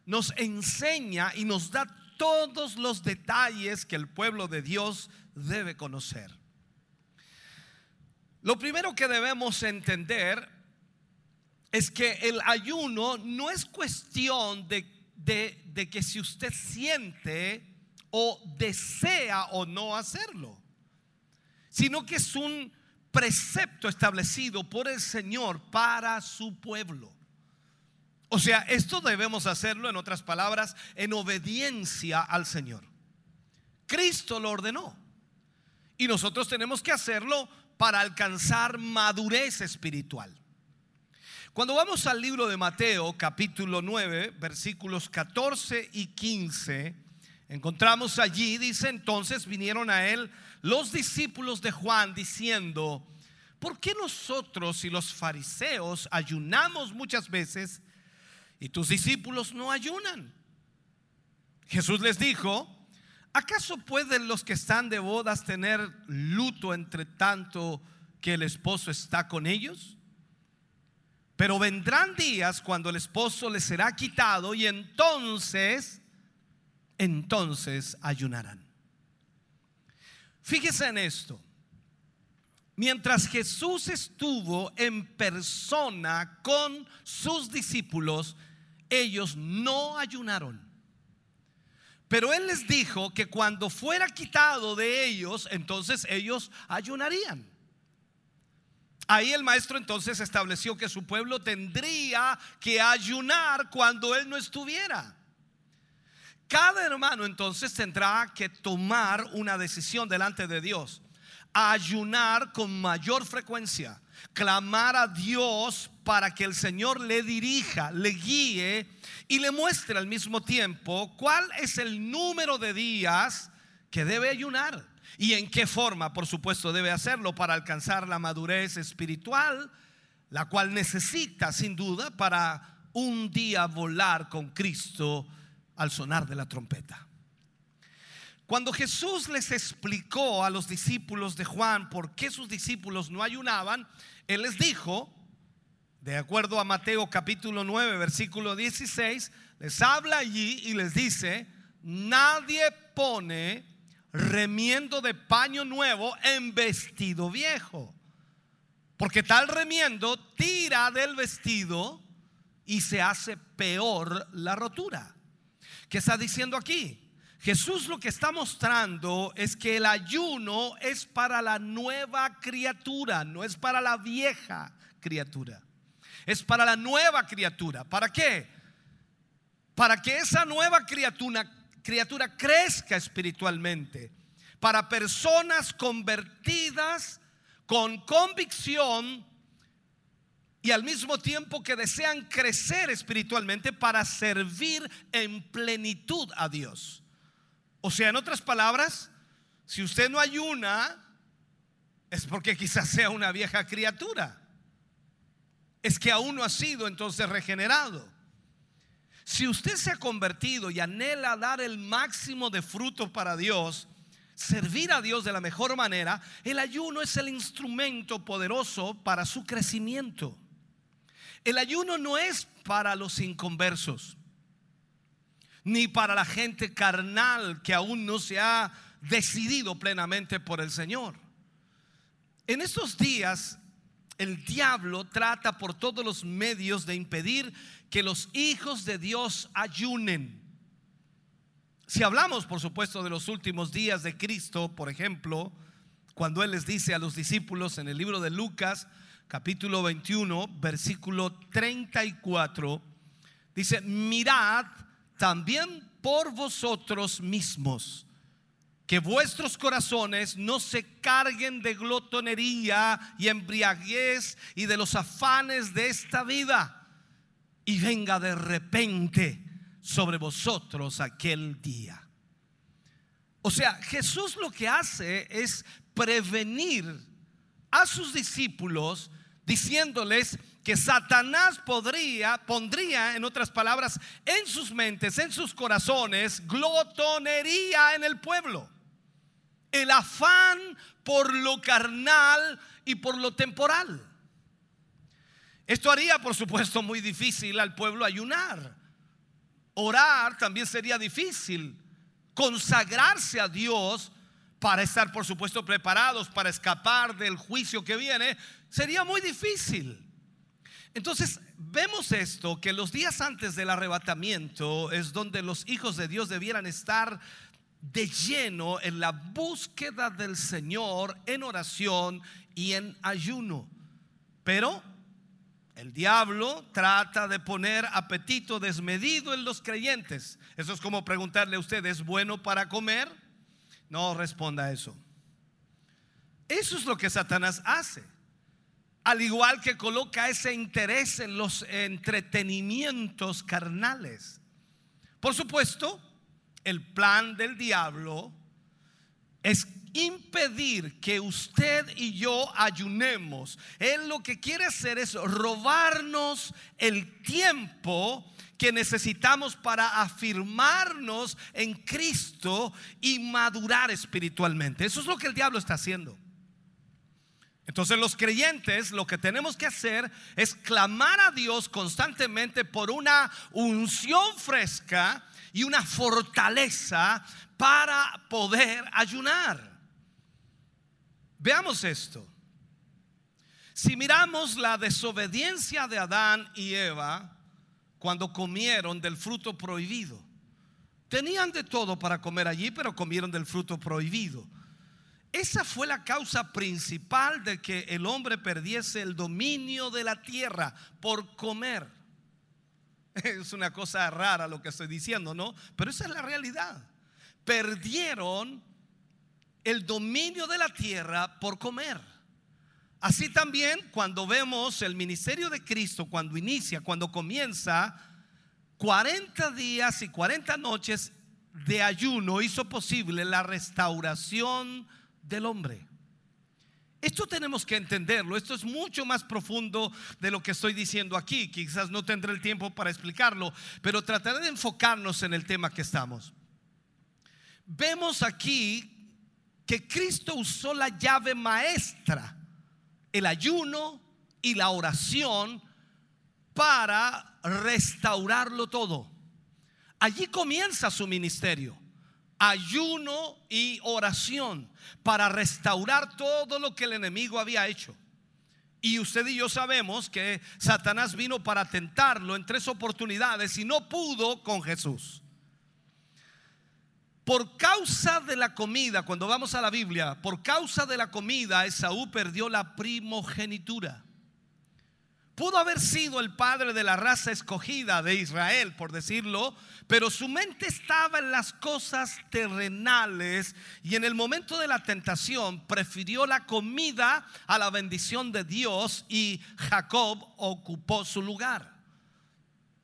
nos enseña y nos da todos los detalles que el pueblo de Dios debe conocer. Lo primero que debemos entender es que el ayuno no es cuestión de, de- de que si usted siente o desea o no hacerlo, sino que es un precepto establecido por el Señor para su pueblo. O sea, esto debemos hacerlo, en otras palabras, en obediencia al Señor. Cristo lo ordenó. Y nosotros tenemos que hacerlo para alcanzar madurez espiritual. Cuando vamos al libro de Mateo, capítulo 9, versículos 14 y 15, encontramos allí, dice entonces vinieron a él los discípulos de Juan diciendo, ¿por qué nosotros y los fariseos ayunamos muchas veces y tus discípulos no ayunan? Jesús les dijo, ¿acaso pueden los que están de bodas tener luto entre tanto que el esposo está con ellos? Pero vendrán días cuando el esposo les será quitado y entonces, entonces ayunarán. Fíjese en esto. Mientras Jesús estuvo en persona con sus discípulos, ellos no ayunaron. Pero Él les dijo que cuando fuera quitado de ellos, entonces ellos ayunarían. Ahí el maestro entonces estableció que su pueblo tendría que ayunar cuando Él no estuviera. Cada hermano entonces tendrá que tomar una decisión delante de Dios. Ayunar con mayor frecuencia. Clamar a Dios para que el Señor le dirija, le guíe y le muestre al mismo tiempo cuál es el número de días que debe ayunar. ¿Y en qué forma? Por supuesto, debe hacerlo para alcanzar la madurez espiritual, la cual necesita sin duda para un día volar con Cristo al sonar de la trompeta. Cuando Jesús les explicó a los discípulos de Juan por qué sus discípulos no ayunaban, Él les dijo, de acuerdo a Mateo capítulo 9, versículo 16, les habla allí y les dice, nadie pone remiendo de paño nuevo en vestido viejo, porque tal remiendo tira del vestido y se hace peor la rotura. ¿Qué está diciendo aquí? Jesús lo que está mostrando es que el ayuno es para la nueva criatura, no es para la vieja criatura. Es para la nueva criatura. ¿Para qué? Para que esa nueva criatura, criatura crezca espiritualmente. Para personas convertidas con convicción y al mismo tiempo que desean crecer espiritualmente para servir en plenitud a Dios. O sea, en otras palabras, si usted no ayuna, es porque quizás sea una vieja criatura. Es que aún no ha sido entonces regenerado. Si usted se ha convertido y anhela dar el máximo de fruto para Dios, servir a Dios de la mejor manera, el ayuno es el instrumento poderoso para su crecimiento. El ayuno no es para los inconversos, ni para la gente carnal que aún no se ha decidido plenamente por el Señor. En estos días, el diablo trata por todos los medios de impedir que los hijos de Dios ayunen. Si hablamos, por supuesto, de los últimos días de Cristo, por ejemplo, cuando Él les dice a los discípulos en el libro de Lucas, capítulo 21, versículo 34, dice, mirad también por vosotros mismos, que vuestros corazones no se carguen de glotonería y embriaguez y de los afanes de esta vida, y venga de repente sobre vosotros aquel día. O sea, Jesús lo que hace es prevenir a sus discípulos diciéndoles que Satanás podría, pondría, en otras palabras, en sus mentes, en sus corazones, glotonería en el pueblo. El afán por lo carnal y por lo temporal. Esto haría, por supuesto, muy difícil al pueblo ayunar. Orar también sería difícil. Consagrarse a Dios para estar, por supuesto, preparados para escapar del juicio que viene, sería muy difícil. Entonces, vemos esto, que los días antes del arrebatamiento es donde los hijos de Dios debieran estar de lleno en la búsqueda del Señor, en oración y en ayuno. Pero el diablo trata de poner apetito desmedido en los creyentes. Eso es como preguntarle a usted, ¿es bueno para comer? No responda a eso. Eso es lo que Satanás hace. Al igual que coloca ese interés en los entretenimientos carnales. Por supuesto, el plan del diablo es impedir que usted y yo ayunemos. Él lo que quiere hacer es robarnos el tiempo que necesitamos para afirmarnos en Cristo y madurar espiritualmente. Eso es lo que el diablo está haciendo. Entonces los creyentes lo que tenemos que hacer es clamar a Dios constantemente por una unción fresca y una fortaleza para poder ayunar. Veamos esto. Si miramos la desobediencia de Adán y Eva cuando comieron del fruto prohibido, tenían de todo para comer allí, pero comieron del fruto prohibido. Esa fue la causa principal de que el hombre perdiese el dominio de la tierra por comer. Es una cosa rara lo que estoy diciendo, ¿no? Pero esa es la realidad. Perdieron el dominio de la tierra por comer. Así también cuando vemos el ministerio de Cristo, cuando inicia, cuando comienza, 40 días y 40 noches de ayuno hizo posible la restauración del hombre. Esto tenemos que entenderlo, esto es mucho más profundo de lo que estoy diciendo aquí, quizás no tendré el tiempo para explicarlo, pero trataré de enfocarnos en el tema que estamos. Vemos aquí que Cristo usó la llave maestra, el ayuno y la oración para restaurarlo todo. Allí comienza su ministerio ayuno y oración para restaurar todo lo que el enemigo había hecho. Y usted y yo sabemos que Satanás vino para tentarlo en tres oportunidades y no pudo con Jesús. Por causa de la comida, cuando vamos a la Biblia, por causa de la comida, Esaú perdió la primogenitura. Pudo haber sido el padre de la raza escogida de Israel, por decirlo, pero su mente estaba en las cosas terrenales y en el momento de la tentación prefirió la comida a la bendición de Dios y Jacob ocupó su lugar.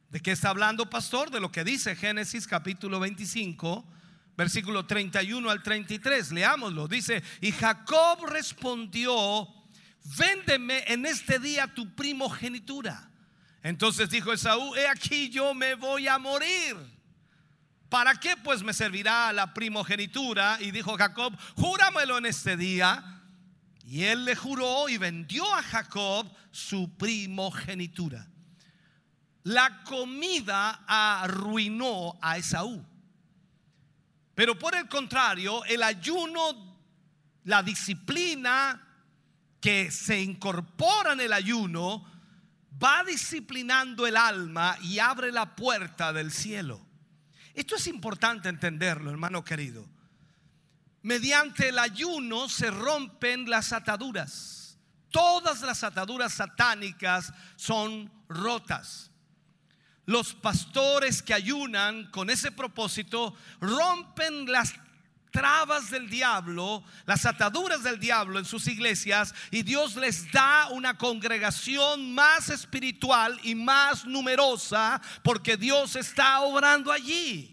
¿De qué está hablando, pastor? De lo que dice Génesis capítulo 25, versículo 31 al 33. Leámoslo. Dice, y Jacob respondió, véndeme en este día tu primogenitura. Entonces dijo Esaú, he aquí yo me voy a morir. ¿Para qué pues me servirá la primogenitura? Y dijo Jacob, júramelo en este día. Y él le juró y vendió a Jacob su primogenitura. La comida arruinó a Esaú. Pero por el contrario, el ayuno, la disciplina, que se incorpora en el ayuno va disciplinando el alma y abre la puerta del cielo. Esto es importante entenderlo, hermano querido. Mediante el ayuno se rompen las ataduras. Todas las ataduras satánicas son rotas. Los pastores que ayunan con ese propósito rompen las trabas del diablo, las ataduras del diablo en sus iglesias y Dios les da una congregación más espiritual y más numerosa porque Dios está obrando allí.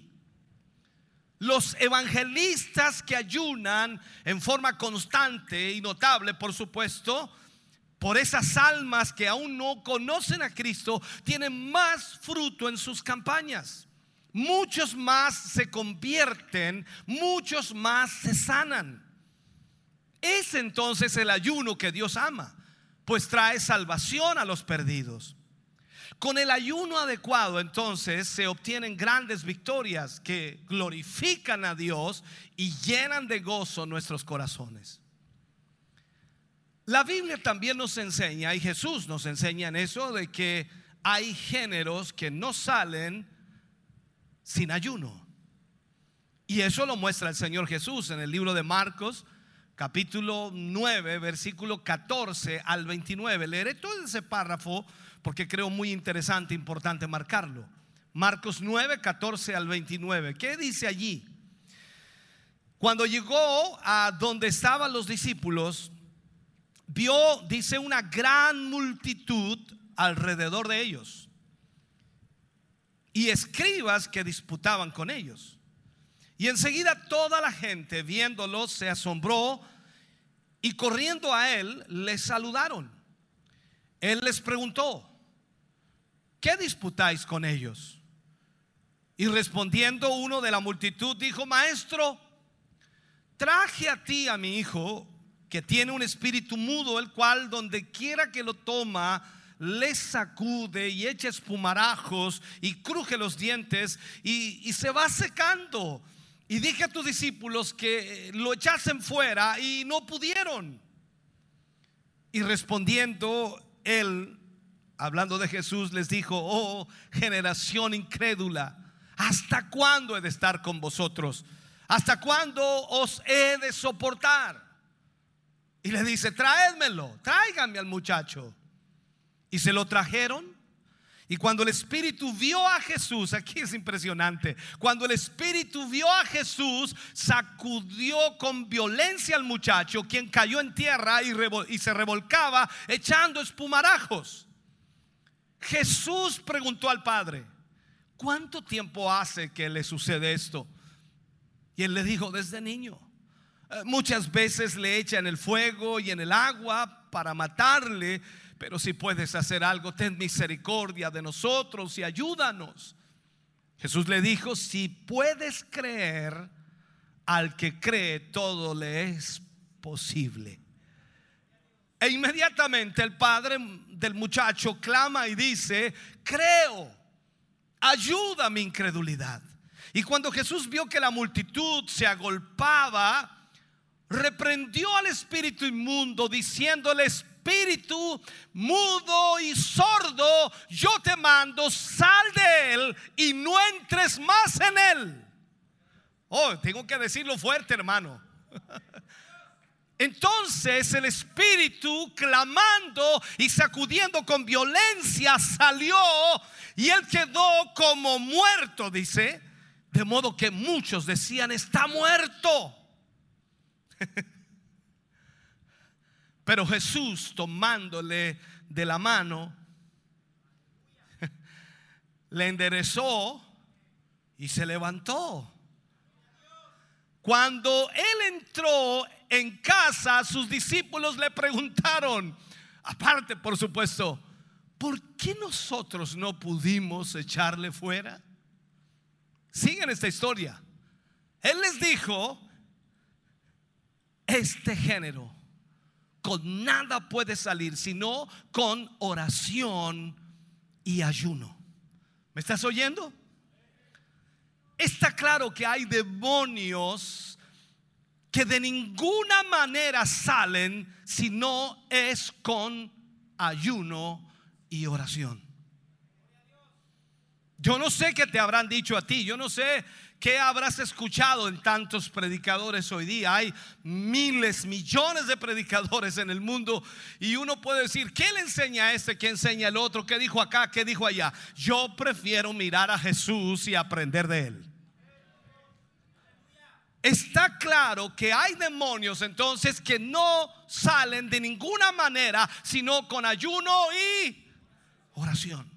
Los evangelistas que ayunan en forma constante y notable, por supuesto, por esas almas que aún no conocen a Cristo, tienen más fruto en sus campañas muchos más se convierten, muchos más se sanan. Es entonces el ayuno que Dios ama, pues trae salvación a los perdidos. Con el ayuno adecuado entonces se obtienen grandes victorias que glorifican a Dios y llenan de gozo nuestros corazones. La Biblia también nos enseña, y Jesús nos enseña en eso, de que hay géneros que no salen sin ayuno. Y eso lo muestra el Señor Jesús en el libro de Marcos, capítulo 9, versículo 14 al 29. Leeré todo ese párrafo porque creo muy interesante, importante marcarlo. Marcos 9, 14 al 29. ¿Qué dice allí? Cuando llegó a donde estaban los discípulos, vio, dice, una gran multitud alrededor de ellos y escribas que disputaban con ellos. Y enseguida toda la gente viéndolos se asombró y corriendo a él le saludaron. Él les preguntó, ¿qué disputáis con ellos? Y respondiendo uno de la multitud dijo, maestro, traje a ti a mi hijo que tiene un espíritu mudo, el cual donde quiera que lo toma, le sacude y echa espumarajos y cruje los dientes y, se va secando. Y dije a tus discípulos que lo echasen fuera y no pudieron. Y respondiendo él, hablando de Jesús, les dijo, oh generación incrédula, ¿hasta cuándo he de estar con vosotros? ¿Hasta cuándo os he de soportar? Y le dice, traédmelo, tráiganme al muchacho. Y se lo trajeron. Y cuando el Espíritu vio a Jesús, aquí es impresionante, cuando el Espíritu vio a Jesús, sacudió con violencia al muchacho, quien cayó en tierra y, se revolcaba echando espumarajos. Jesús preguntó al Padre, ¿cuánto tiempo hace que le sucede esto? Y él le dijo, desde niño. Eh, Muchas veces le echan el fuego y en el agua para matarle, pero si puedes hacer algo, ten misericordia de nosotros y ayúdanos. Jesús le dijo, si puedes creer, al que cree todo le es posible. E inmediatamente el padre del muchacho clama y dice, creo, ayuda mi incredulidad. Y cuando Jesús vio que la multitud se agolpaba, reprendió al espíritu inmundo diciéndole, espíritu mudo y sordo, yo te mando, sal de él y no entres más en él. Oh, tengo que decirlo fuerte, hermano. Entonces el espíritu clamando y sacudiendo con violencia salió y él quedó como muerto, dice. De modo que muchos decían, está muerto. Pero Jesús tomándole de la mano, le enderezó y se levantó. Cuando él entró en casa, sus discípulos le preguntaron, aparte por supuesto, ¿por qué nosotros no pudimos echarle fuera? Siguen esta historia. Él les dijo, este género con nada puede salir sino con oración y ayuno. ¿Me estás oyendo? Está claro que hay demonios que de ninguna manera salen si no es con ayuno y oración. Yo no sé qué te habrán dicho a ti, yo no sé qué habrás escuchado en tantos predicadores hoy día. Hay miles, millones de predicadores en el mundo y uno puede decir, ¿qué le enseña a este? ¿Qué enseña el otro? ¿Qué dijo acá? ¿Qué dijo allá? Yo prefiero mirar a Jesús y aprender de él. Está claro que hay demonios entonces que no salen de ninguna manera sino con ayuno y oración.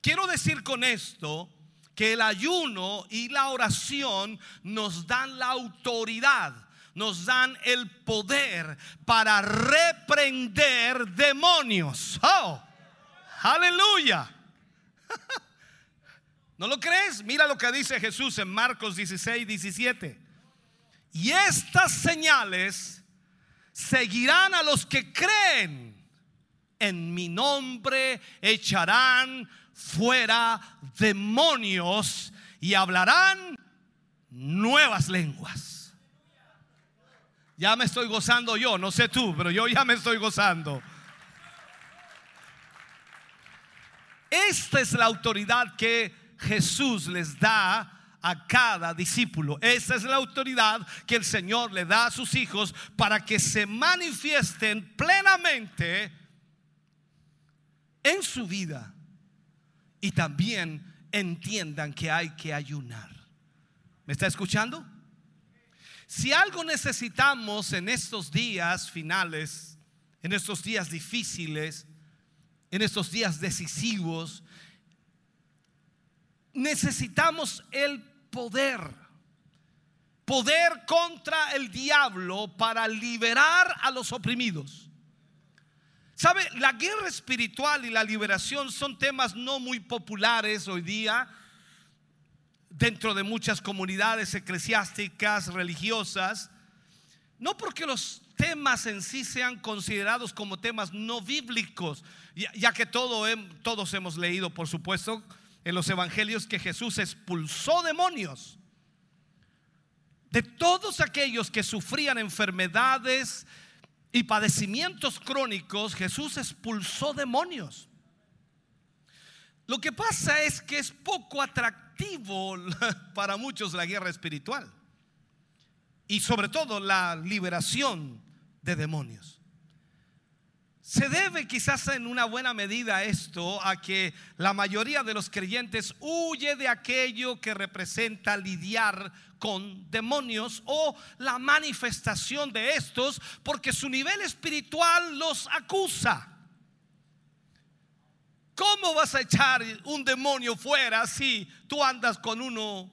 Quiero decir con esto que el ayuno y la oración nos dan la autoridad, nos dan el poder para reprender demonios. Oh, aleluya. ¿No lo crees? Mira lo que dice Jesús en Marcos 16, 17. Y estas señales seguirán a los que creen. En mi nombre echarán fuera demonios y hablarán nuevas lenguas. Ya me estoy gozando yo, no sé tú, pero yo ya me estoy gozando. Esta es la autoridad que Jesús les da a cada discípulo. Esa es la autoridad que el Señor le da a sus hijos para que se manifiesten plenamente en su vida y también entiendan que hay que ayunar. ¿Me está escuchando? Si algo necesitamos en estos días finales, en estos días difíciles, en estos días decisivos, necesitamos el poder. Poder contra el diablo para liberar a los oprimidos. ¿Sabe? La guerra espiritual y la liberación son temas no muy populares hoy día dentro de muchas comunidades eclesiásticas, religiosas. No porque los temas en sí sean considerados como temas no bíblicos, ya, que todo, todos hemos leído, por supuesto, en los evangelios que Jesús expulsó demonios. De todos aquellos que sufrían enfermedades y padecimientos crónicos, Jesús expulsó demonios. Lo que pasa es que es poco atractivo para muchos la guerra espiritual y sobre todo la liberación de demonios. Se debe quizás en una buena medida esto a que la mayoría de los creyentes huye de aquello que representa lidiar con demonios o la manifestación de estos porque su nivel espiritual los acusa. ¿Cómo vas a echar un demonio fuera si tú andas con uno?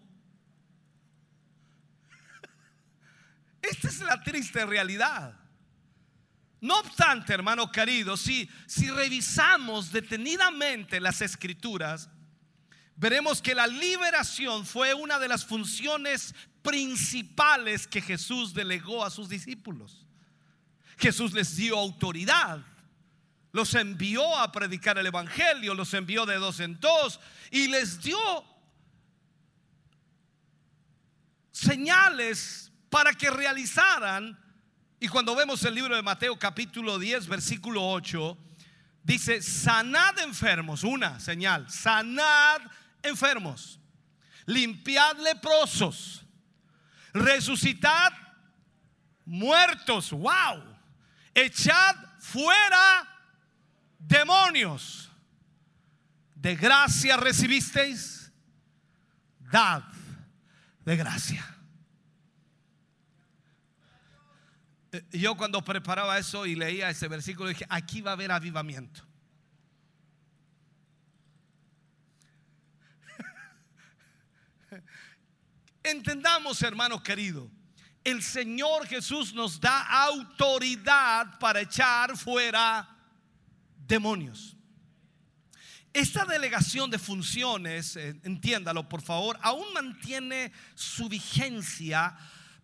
Esta es la triste realidad. No obstante, hermano querido, si, si revisamos detenidamente las escrituras, veremos que la liberación fue una de las funciones principales que Jesús delegó a sus discípulos. Jesús les dio autoridad, los envió a predicar el Evangelio, los envió de dos en dos y les dio señales para que realizaran. Y cuando vemos el libro de Mateo capítulo 10, versículo 8, dice, sanad enfermos, una señal, sanad enfermos, limpiad leprosos, resucitad muertos, wow, echad fuera demonios. De gracia recibisteis, dad de gracia. Eh, Yo cuando preparaba eso y leía ese versículo dije, aquí va a haber avivamiento. Entendamos, hermano querido, el Señor Jesús nos da autoridad para echar fuera demonios. Esta delegación de funciones, eh, entiéndalo por favor, aún mantiene su vigencia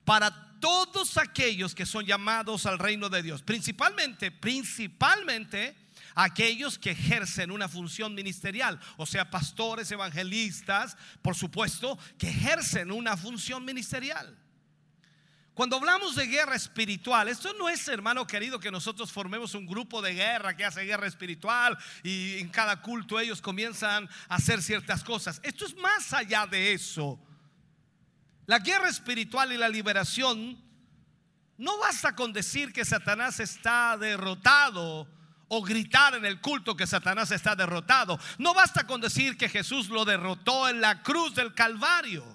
para todos aquellos que son llamados al reino de Dios, principalmente, principalmente aquellos que ejercen una función ministerial, o sea, pastores, evangelistas, por supuesto, que ejercen una función ministerial. Cuando hablamos de guerra espiritual, esto no es, hermano querido, que nosotros formemos un grupo de guerra que hace guerra espiritual y en cada culto ellos comienzan a hacer ciertas cosas. Esto es más allá de eso. La guerra espiritual y la liberación no basta con decir que Satanás está derrotado o gritar en el culto que Satanás está derrotado. No basta con decir que Jesús lo derrotó en la cruz del Calvario.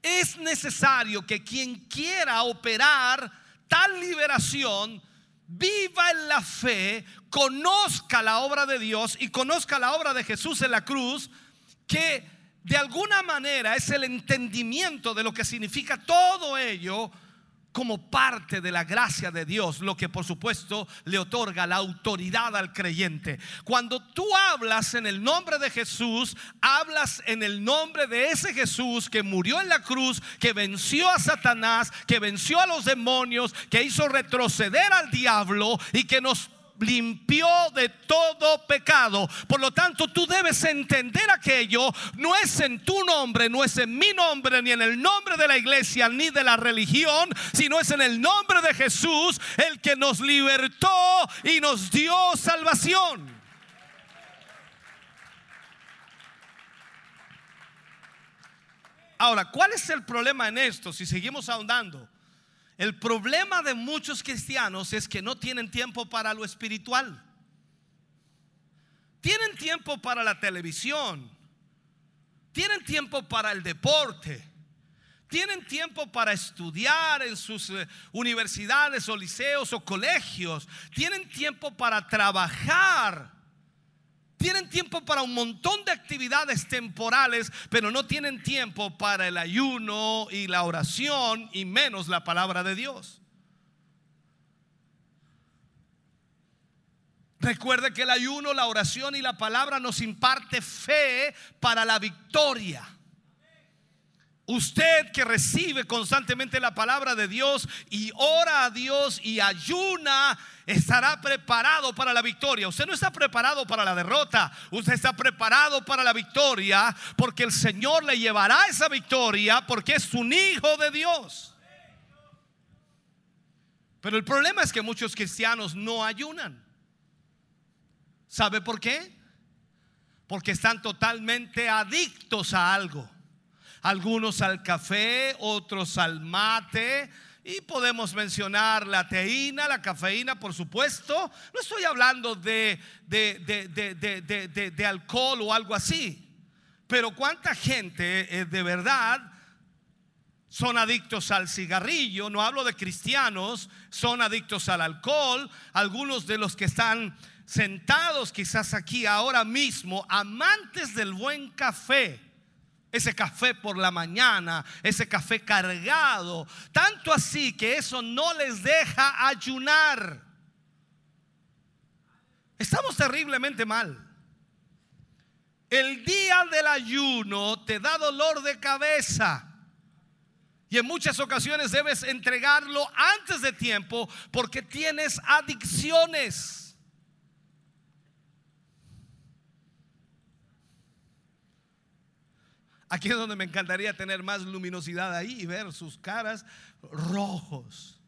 Es necesario que quien quiera operar tal liberación viva en la fe, conozca la obra de Dios y conozca la obra de Jesús en la cruz, que de alguna manera es el entendimiento de lo que significa todo ello como parte de la gracia de Dios, lo que por supuesto le otorga la autoridad al creyente. Cuando tú hablas en el nombre de Jesús, hablas en el nombre de ese Jesús que murió en la cruz, que venció a Satanás, que venció a los demonios, que hizo retroceder al diablo y que nos limpió de todo pecado. Por lo tanto, tú debes entender aquello. No es en tu nombre, no es en mi nombre, ni en el nombre de la iglesia, ni de la religión, sino es en el nombre de Jesús el que nos libertó y nos dio salvación. Ahora, ¿cuál es el problema en esto si seguimos ahondando? El problema de muchos cristianos es que no tienen tiempo para lo espiritual. Tienen tiempo para la televisión. Tienen tiempo para el deporte. Tienen tiempo para estudiar en sus eh, universidades o liceos o colegios. Tienen tiempo para trabajar. Tienen tiempo para un montón de actividades temporales, pero no tienen tiempo para el ayuno y la oración y menos la palabra de Dios. Recuerde que el ayuno, la oración y la palabra nos imparte fe para la victoria. Usted que recibe constantemente la palabra de Dios y ora a Dios y ayuna, estará preparado para la victoria. Usted no está preparado para la derrota, usted está preparado para la victoria porque el Señor le llevará esa victoria porque es un hijo de Dios. Pero el problema es que muchos cristianos no ayunan. ¿Sabe por qué? Porque están totalmente adictos a algo algunos al café, otros al mate. Y podemos mencionar la teína, la cafeína, por supuesto. No estoy hablando de, de, de, de alcohol o algo así. Pero cuánta gente eh, de verdad son adictos al cigarrillo, no hablo de cristianos, son adictos al alcohol. Algunos de los que están sentados quizás aquí ahora mismo, amantes del buen café ese café por la mañana, ese café cargado, tanto así que eso no les deja ayunar. Estamos terriblemente mal. El día del ayuno te da dolor de cabeza. Y en muchas ocasiones debes entregarlo antes de tiempo porque tienes adicciones. Aquí es donde me encantaría tener más luminosidad ahí y ver sus caras rojos.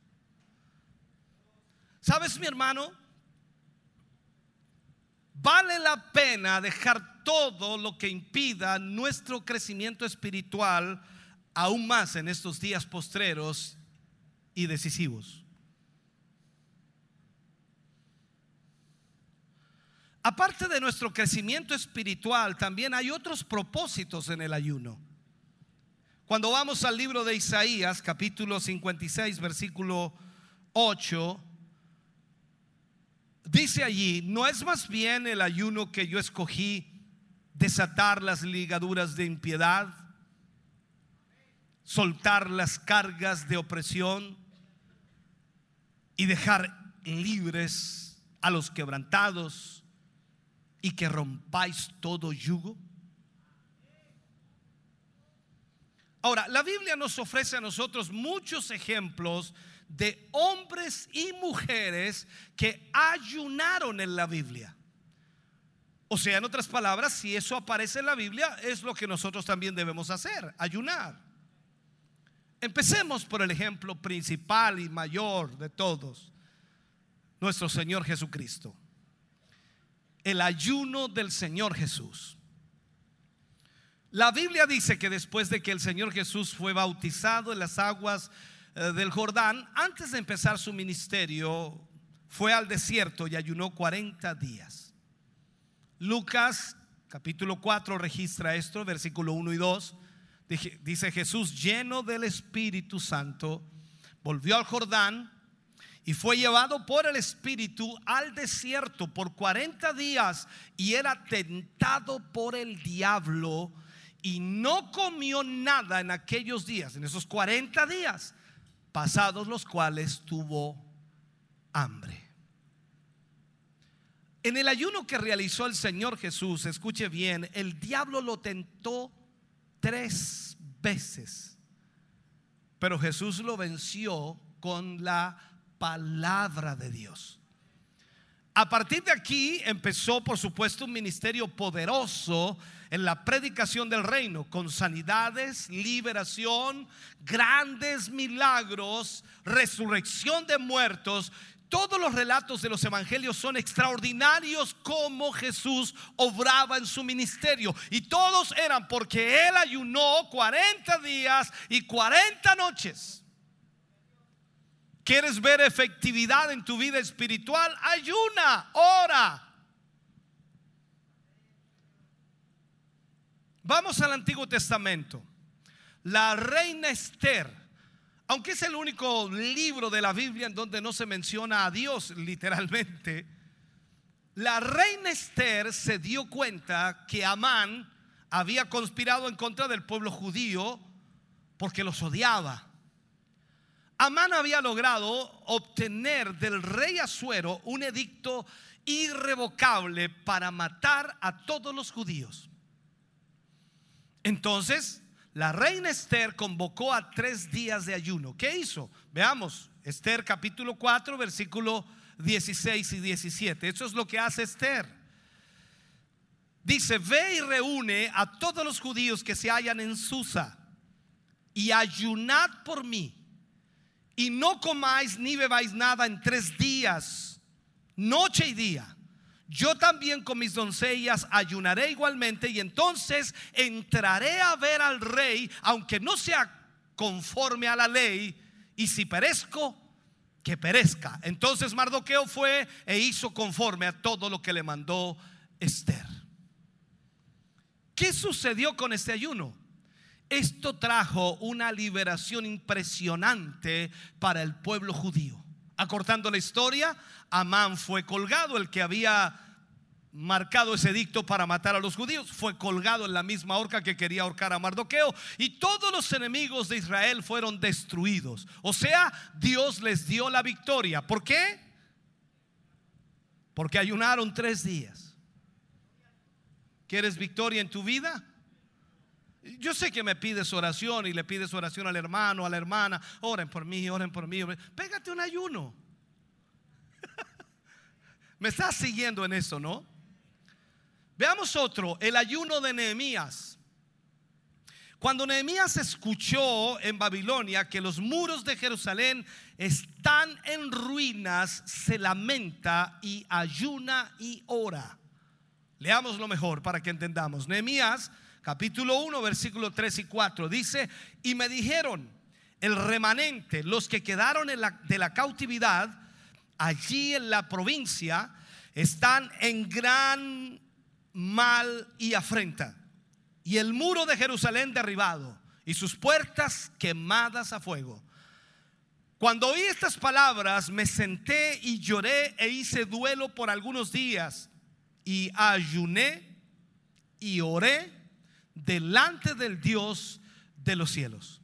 ¿Sabes, mi hermano? Vale la pena dejar todo lo que impida nuestro crecimiento espiritual aún más en estos días postreros y decisivos. Aparte de nuestro crecimiento espiritual, también hay otros propósitos en el ayuno. Cuando vamos al libro de Isaías, capítulo 56, versículo 8, dice allí, ¿no es más bien el ayuno que yo escogí desatar las ligaduras de impiedad, soltar las cargas de opresión y dejar libres a los quebrantados? Y que rompáis todo yugo? Ahora, la Biblia nos ofrece a nosotros muchos ejemplos de hombres y mujeres que ayunaron en la Biblia. O sea, en otras palabras, si eso aparece en la Biblia, es lo que nosotros también debemos hacer, ayunar. Empecemos por el ejemplo principal y mayor de todos, nuestro Señor Jesucristo el ayuno del Señor Jesús. La Biblia dice que después de que el Señor Jesús fue bautizado en las aguas eh, del Jordán, antes de empezar su ministerio, fue al desierto y ayunó 40 días. Lucas capítulo 4 registra esto, versículo 1 y 2. Dice Jesús lleno del Espíritu Santo, volvió al Jordán y fue llevado por el Espíritu al desierto por 40 días y era tentado por el diablo y no comió nada en aquellos días, en esos 40 días, pasados los cuales tuvo hambre. En el ayuno que realizó el Señor Jesús, escuche bien, el diablo lo tentó tres veces, pero Jesús lo venció con la palabra de Dios. A partir de aquí empezó, por supuesto, un ministerio poderoso en la predicación del reino, con sanidades, liberación, grandes milagros, resurrección de muertos. Todos los relatos de los evangelios son extraordinarios como Jesús obraba en su ministerio. Y todos eran porque él ayunó 40 días y 40 noches. ¿Quieres ver efectividad en tu vida espiritual? Ayuna, ora. Vamos al Antiguo Testamento. La reina Esther, aunque es el único libro de la Biblia en donde no se menciona a Dios literalmente, la reina Esther se dio cuenta que Amán había conspirado en contra del pueblo judío porque los odiaba. Amán había logrado obtener del rey Asuero un edicto irrevocable para matar a todos los judíos. Entonces, la reina Esther convocó a tres días de ayuno. ¿Qué hizo? Veamos, Esther capítulo 4, versículo 16 y 17. Eso es lo que hace Esther. Dice, ve y reúne a todos los judíos que se hallan en Susa y ayunad por mí y no comáis ni bebáis nada en tres días, noche y día. Yo también con mis doncellas ayunaré igualmente y entonces entraré a ver al rey, aunque no sea conforme a la ley, y si perezco, que perezca. Entonces Mardoqueo fue e hizo conforme a todo lo que le mandó Esther. ¿Qué sucedió con este ayuno? Esto trajo una liberación impresionante para el pueblo judío. Acortando la historia, Amán fue colgado, el que había marcado ese edicto para matar a los judíos. Fue colgado en la misma horca que quería ahorcar a Mardoqueo. Y todos los enemigos de Israel fueron destruidos. O sea, Dios les dio la victoria. ¿Por qué? Porque ayunaron tres días. ¿Quieres victoria en tu vida? Yo sé que me pides oración y le pides oración al hermano, a la hermana. Oren por mí, oren por mí. Pégate un ayuno. me estás siguiendo en eso, ¿no? Veamos otro, el ayuno de Nehemías. Cuando Nehemías escuchó en Babilonia que los muros de Jerusalén están en ruinas, se lamenta y ayuna y ora. Leamos lo mejor para que entendamos. Nehemías capítulo 1, versículo 3 y 4 dice, y me dijeron, el remanente, los que quedaron de la cautividad, allí en la provincia, están en gran mal y afrenta. Y el muro de Jerusalén derribado y sus puertas quemadas a fuego. Cuando oí estas palabras, me senté y lloré e hice duelo por algunos días y ayuné y oré delante del Dios de los cielos.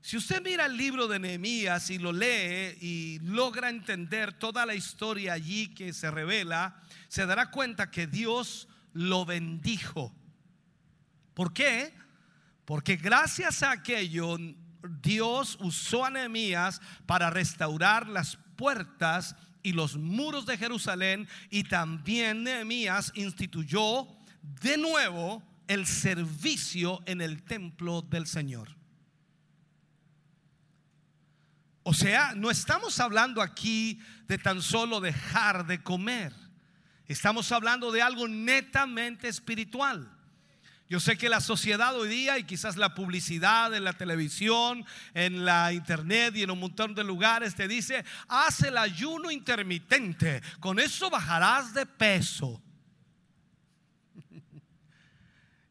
Si usted mira el libro de Nehemías y lo lee y logra entender toda la historia allí que se revela, se dará cuenta que Dios lo bendijo. ¿Por qué? Porque gracias a aquello Dios usó a Nehemías para restaurar las puertas y los muros de Jerusalén y también Nehemías instituyó de nuevo el servicio en el templo del Señor. O sea, no estamos hablando aquí de tan solo dejar de comer. Estamos hablando de algo netamente espiritual. Yo sé que la sociedad hoy día y quizás la publicidad en la televisión, en la internet y en un montón de lugares te dice, haz el ayuno intermitente, con eso bajarás de peso.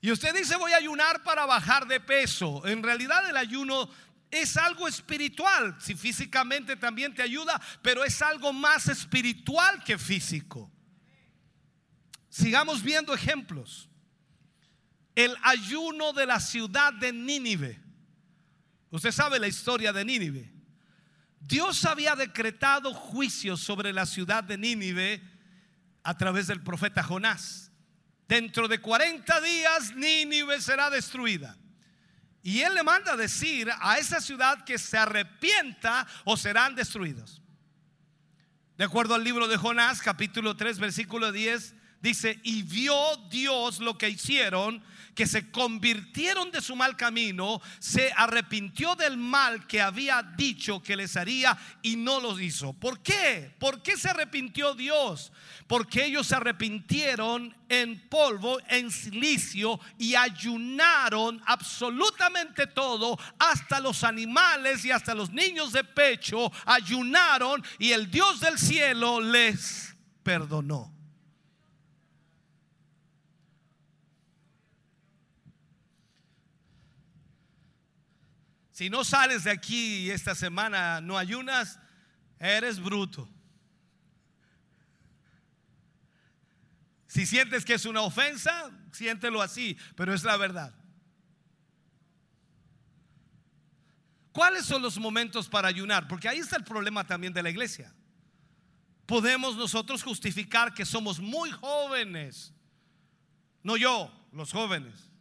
Y usted dice voy a ayunar para bajar de peso. En realidad el ayuno es algo espiritual. Si físicamente también te ayuda, pero es algo más espiritual que físico. Sigamos viendo ejemplos. El ayuno de la ciudad de Nínive. Usted sabe la historia de Nínive. Dios había decretado juicio sobre la ciudad de Nínive a través del profeta Jonás. Dentro de 40 días Nínive será destruida. Y él le manda decir a esa ciudad que se arrepienta o serán destruidos. De acuerdo al libro de Jonás, capítulo 3, versículo 10, dice, y vio Dios lo que hicieron que se convirtieron de su mal camino, se arrepintió del mal que había dicho que les haría y no los hizo. ¿Por qué? ¿Por qué se arrepintió Dios? Porque ellos se arrepintieron en polvo, en silicio y ayunaron absolutamente todo, hasta los animales y hasta los niños de pecho, ayunaron y el Dios del cielo les perdonó. Si no sales de aquí esta semana, no ayunas, eres bruto. Si sientes que es una ofensa, siéntelo así, pero es la verdad. ¿Cuáles son los momentos para ayunar? Porque ahí está el problema también de la iglesia. Podemos nosotros justificar que somos muy jóvenes. No yo, los jóvenes.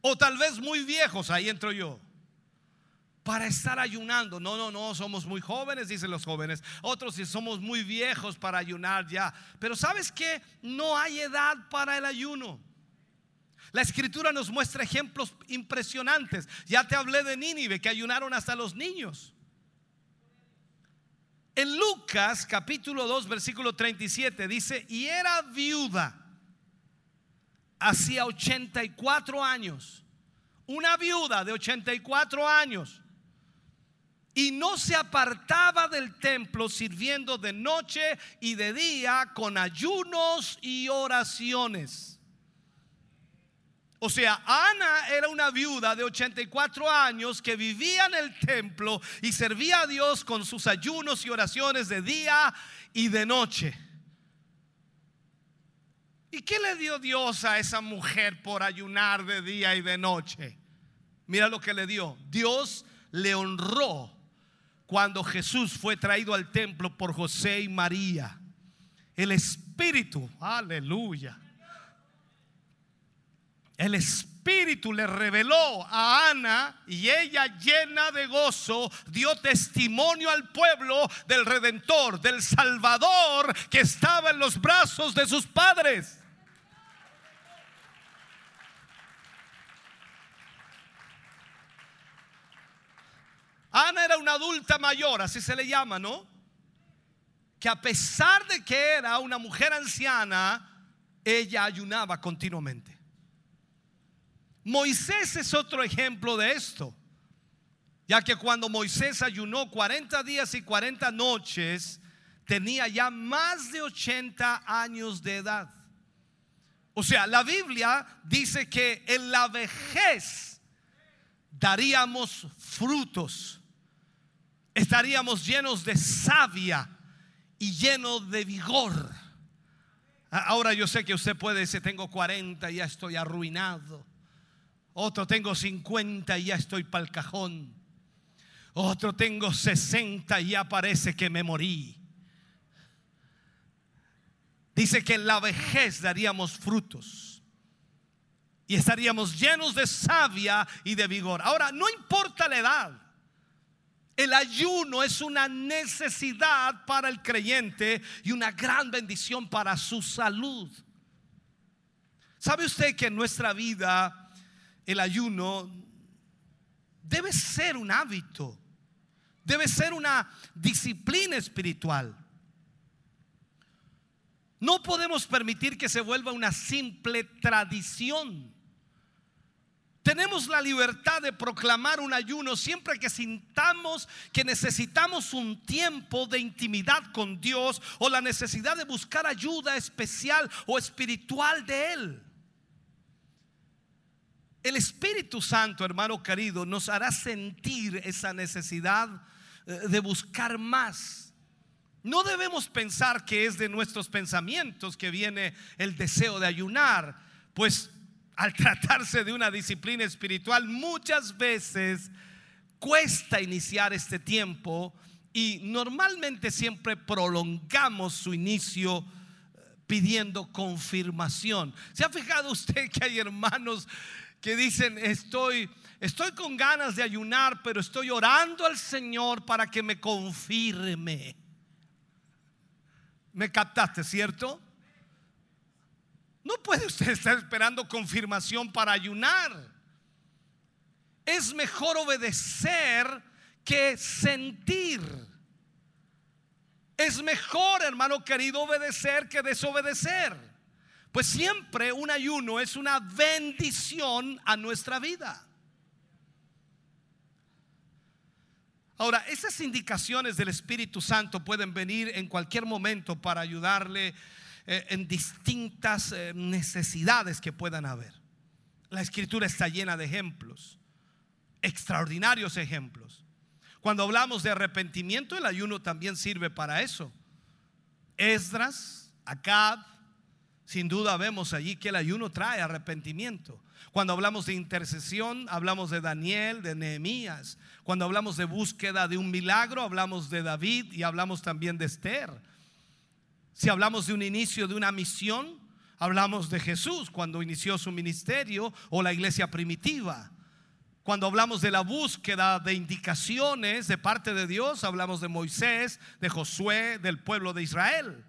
O tal vez muy viejos, ahí entro yo para estar ayunando. No, no, no, somos muy jóvenes, dicen los jóvenes. Otros si somos muy viejos para ayunar ya. Pero sabes que no hay edad para el ayuno. La escritura nos muestra ejemplos impresionantes. Ya te hablé de Nínive, que ayunaron hasta los niños. En Lucas capítulo 2, versículo 37 dice, y era viuda hacía 84 años. Una viuda de 84 años y no se apartaba del templo sirviendo de noche y de día con ayunos y oraciones. O sea, Ana era una viuda de 84 años que vivía en el templo y servía a Dios con sus ayunos y oraciones de día y de noche. ¿Y qué le dio Dios a esa mujer por ayunar de día y de noche? Mira lo que le dio. Dios le honró cuando Jesús fue traído al templo por José y María. El Espíritu, aleluya. El Espíritu le reveló a Ana y ella llena de gozo dio testimonio al pueblo del Redentor, del Salvador que estaba en los brazos de sus padres. Ana era una adulta mayor, así se le llama, ¿no? Que a pesar de que era una mujer anciana, ella ayunaba continuamente. Moisés es otro ejemplo de esto, ya que cuando Moisés ayunó 40 días y 40 noches, tenía ya más de 80 años de edad. O sea, la Biblia dice que en la vejez daríamos frutos estaríamos llenos de savia y llenos de vigor. Ahora yo sé que usted puede decir, tengo 40 y ya estoy arruinado. Otro tengo 50 y ya estoy para el cajón. Otro tengo 60 y ya parece que me morí. Dice que en la vejez daríamos frutos y estaríamos llenos de savia y de vigor. Ahora, no importa la edad. El ayuno es una necesidad para el creyente y una gran bendición para su salud. ¿Sabe usted que en nuestra vida el ayuno debe ser un hábito? Debe ser una disciplina espiritual. No podemos permitir que se vuelva una simple tradición. Tenemos la libertad de proclamar un ayuno siempre que sintamos que necesitamos un tiempo de intimidad con Dios o la necesidad de buscar ayuda especial o espiritual de Él. El Espíritu Santo, hermano querido, nos hará sentir esa necesidad eh, de buscar más. No debemos pensar que es de nuestros pensamientos que viene el deseo de ayunar, pues al tratarse de una disciplina espiritual, muchas veces cuesta iniciar este tiempo y normalmente siempre prolongamos su inicio eh, pidiendo confirmación. ¿Se ha fijado usted que hay hermanos que dicen, estoy, estoy con ganas de ayunar, pero estoy orando al Señor para que me confirme? ¿Me captaste, cierto? No puede usted estar esperando confirmación para ayunar. Es mejor obedecer que sentir. Es mejor, hermano querido, obedecer que desobedecer. Pues siempre un ayuno es una bendición a nuestra vida. Ahora, esas indicaciones del Espíritu Santo pueden venir en cualquier momento para ayudarle en distintas eh, necesidades que puedan haber. La escritura está llena de ejemplos, extraordinarios ejemplos. Cuando hablamos de arrepentimiento, el ayuno también sirve para eso. Esdras, Acab, sin duda vemos allí que el ayuno trae arrepentimiento. Cuando hablamos de intercesión, hablamos de Daniel, de Nehemías. Cuando hablamos de búsqueda de un milagro, hablamos de David y hablamos también de Esther. Si hablamos de un inicio de una misión, hablamos de Jesús cuando inició su ministerio o la iglesia primitiva. Cuando hablamos de la búsqueda de indicaciones de parte de Dios, hablamos de Moisés, de Josué, del pueblo de Israel.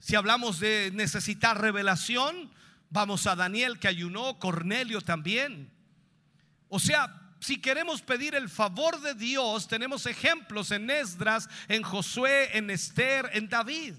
Si hablamos de necesitar revelación, vamos a Daniel que ayunó, Cornelio también. O sea, si queremos pedir el favor de Dios, tenemos ejemplos en Esdras, en Josué, en Esther, en David.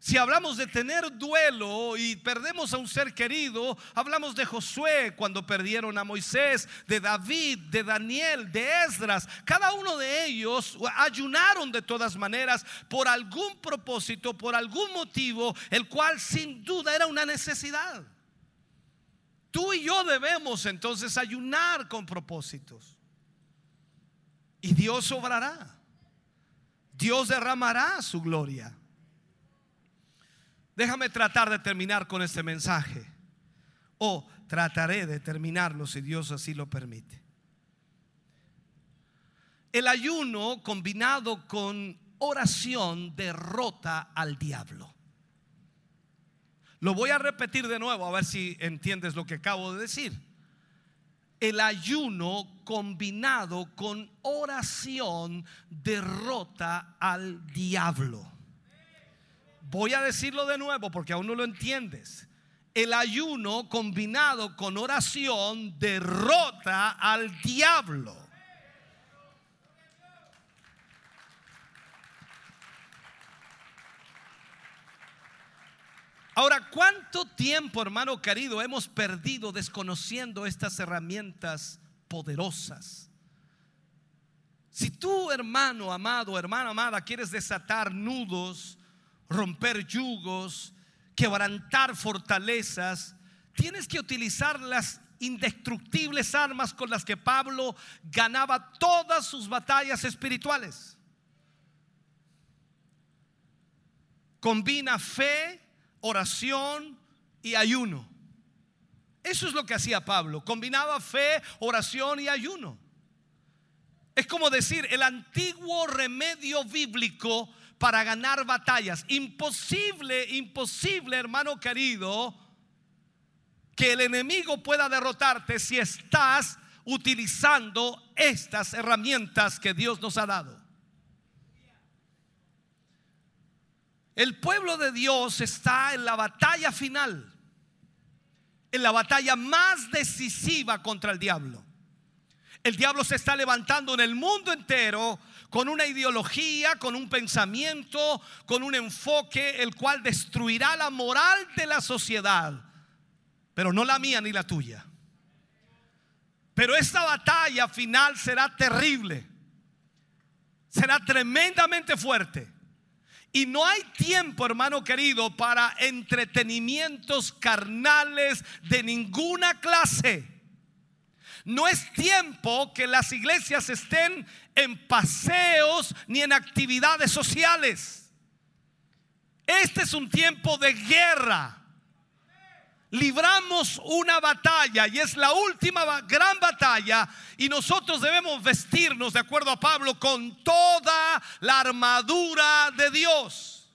Si hablamos de tener duelo y perdemos a un ser querido, hablamos de Josué cuando perdieron a Moisés, de David, de Daniel, de Esdras. Cada uno de ellos ayunaron de todas maneras por algún propósito, por algún motivo, el cual sin duda era una necesidad. Tú y yo debemos entonces ayunar con propósitos. Y Dios obrará. Dios derramará su gloria. Déjame tratar de terminar con este mensaje. O trataré de terminarlo si Dios así lo permite. El ayuno combinado con oración derrota al diablo. Lo voy a repetir de nuevo a ver si entiendes lo que acabo de decir. El ayuno combinado con oración derrota al diablo. Voy a decirlo de nuevo porque aún no lo entiendes. El ayuno combinado con oración derrota al diablo. Ahora, ¿cuánto tiempo, hermano querido, hemos perdido desconociendo estas herramientas poderosas? Si tú, hermano amado, hermana amada, quieres desatar nudos, romper yugos, quebrantar fortalezas, tienes que utilizar las indestructibles armas con las que Pablo ganaba todas sus batallas espirituales. Combina fe, oración y ayuno. Eso es lo que hacía Pablo. Combinaba fe, oración y ayuno. Es como decir el antiguo remedio bíblico para ganar batallas. Imposible, imposible, hermano querido, que el enemigo pueda derrotarte si estás utilizando estas herramientas que Dios nos ha dado. El pueblo de Dios está en la batalla final, en la batalla más decisiva contra el diablo. El diablo se está levantando en el mundo entero con una ideología, con un pensamiento, con un enfoque, el cual destruirá la moral de la sociedad, pero no la mía ni la tuya. Pero esta batalla final será terrible, será tremendamente fuerte. Y no hay tiempo, hermano querido, para entretenimientos carnales de ninguna clase. No es tiempo que las iglesias estén en paseos ni en actividades sociales. Este es un tiempo de guerra. Libramos una batalla y es la última gran batalla y nosotros debemos vestirnos, de acuerdo a Pablo, con toda la armadura de Dios.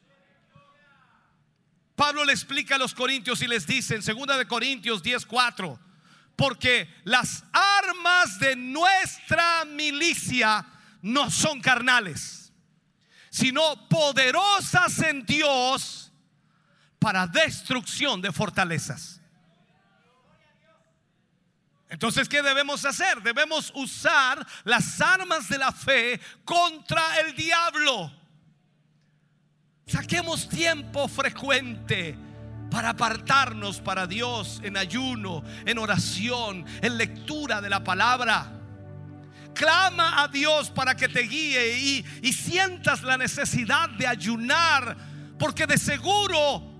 Pablo le explica a los corintios y les dice en 2 de Corintios 10:4, porque las armas de nuestra milicia no son carnales, sino poderosas en Dios para destrucción de fortalezas. Entonces, ¿qué debemos hacer? Debemos usar las armas de la fe contra el diablo. Saquemos tiempo frecuente para apartarnos para Dios en ayuno, en oración, en lectura de la palabra. Clama a Dios para que te guíe y, y sientas la necesidad de ayunar, porque de seguro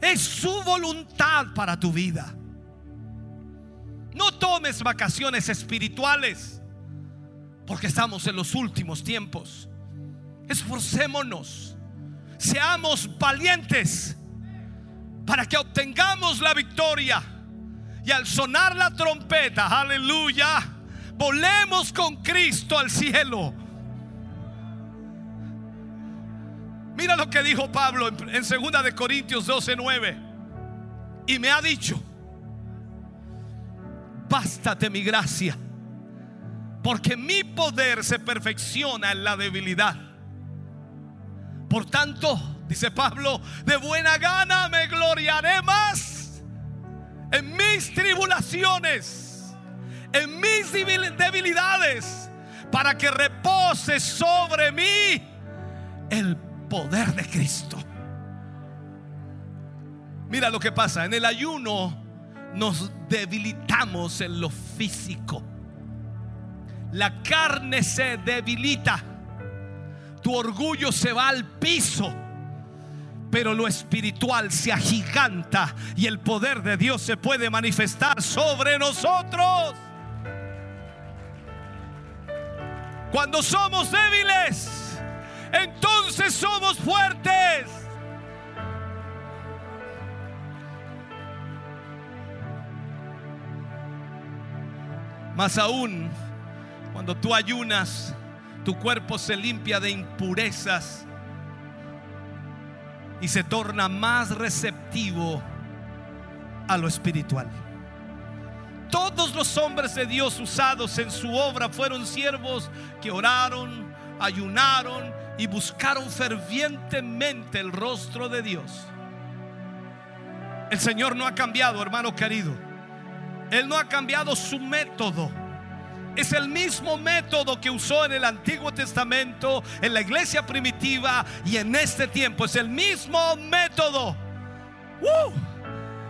es su voluntad para tu vida. No tomes vacaciones espirituales, porque estamos en los últimos tiempos. Esforcémonos, seamos valientes para que obtengamos la victoria. Y al sonar la trompeta, aleluya, volemos con Cristo al cielo. Mira lo que dijo Pablo en, en 2 de Corintios 12:9. Y me ha dicho, bástate mi gracia, porque mi poder se perfecciona en la debilidad. Por tanto, dice Pablo, de buena gana me gloriaré más en mis tribulaciones, en mis debilidades, para que repose sobre mí el poder de Cristo. Mira lo que pasa, en el ayuno nos debilitamos en lo físico. La carne se debilita, tu orgullo se va al piso, pero lo espiritual se agiganta y el poder de Dios se puede manifestar sobre nosotros. Cuando somos débiles, entonces somos fuertes. Más aún, cuando tú ayunas, tu cuerpo se limpia de impurezas y se torna más receptivo a lo espiritual. Todos los hombres de Dios usados en su obra fueron siervos que oraron, ayunaron y buscaron fervientemente el rostro de Dios. El Señor no ha cambiado, hermano querido. Él no ha cambiado su método. Es el mismo método que usó en el Antiguo Testamento, en la iglesia primitiva y en este tiempo. Es el mismo método. ¡Uh!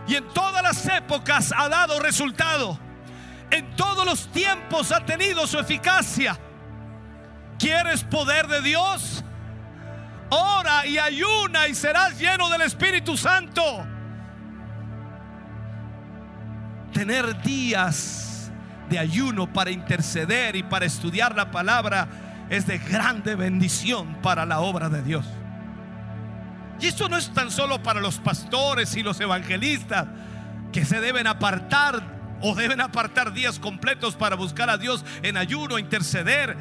Y en todas las épocas ha dado resultado. En todos los tiempos ha tenido su eficacia. ¿Quieres poder de Dios? Ora y ayuna y serás lleno del Espíritu Santo. Tener días de ayuno para interceder y para estudiar la palabra es de grande bendición para la obra de Dios. Y esto no es tan solo para los pastores y los evangelistas que se deben apartar o deben apartar días completos para buscar a Dios en ayuno, interceder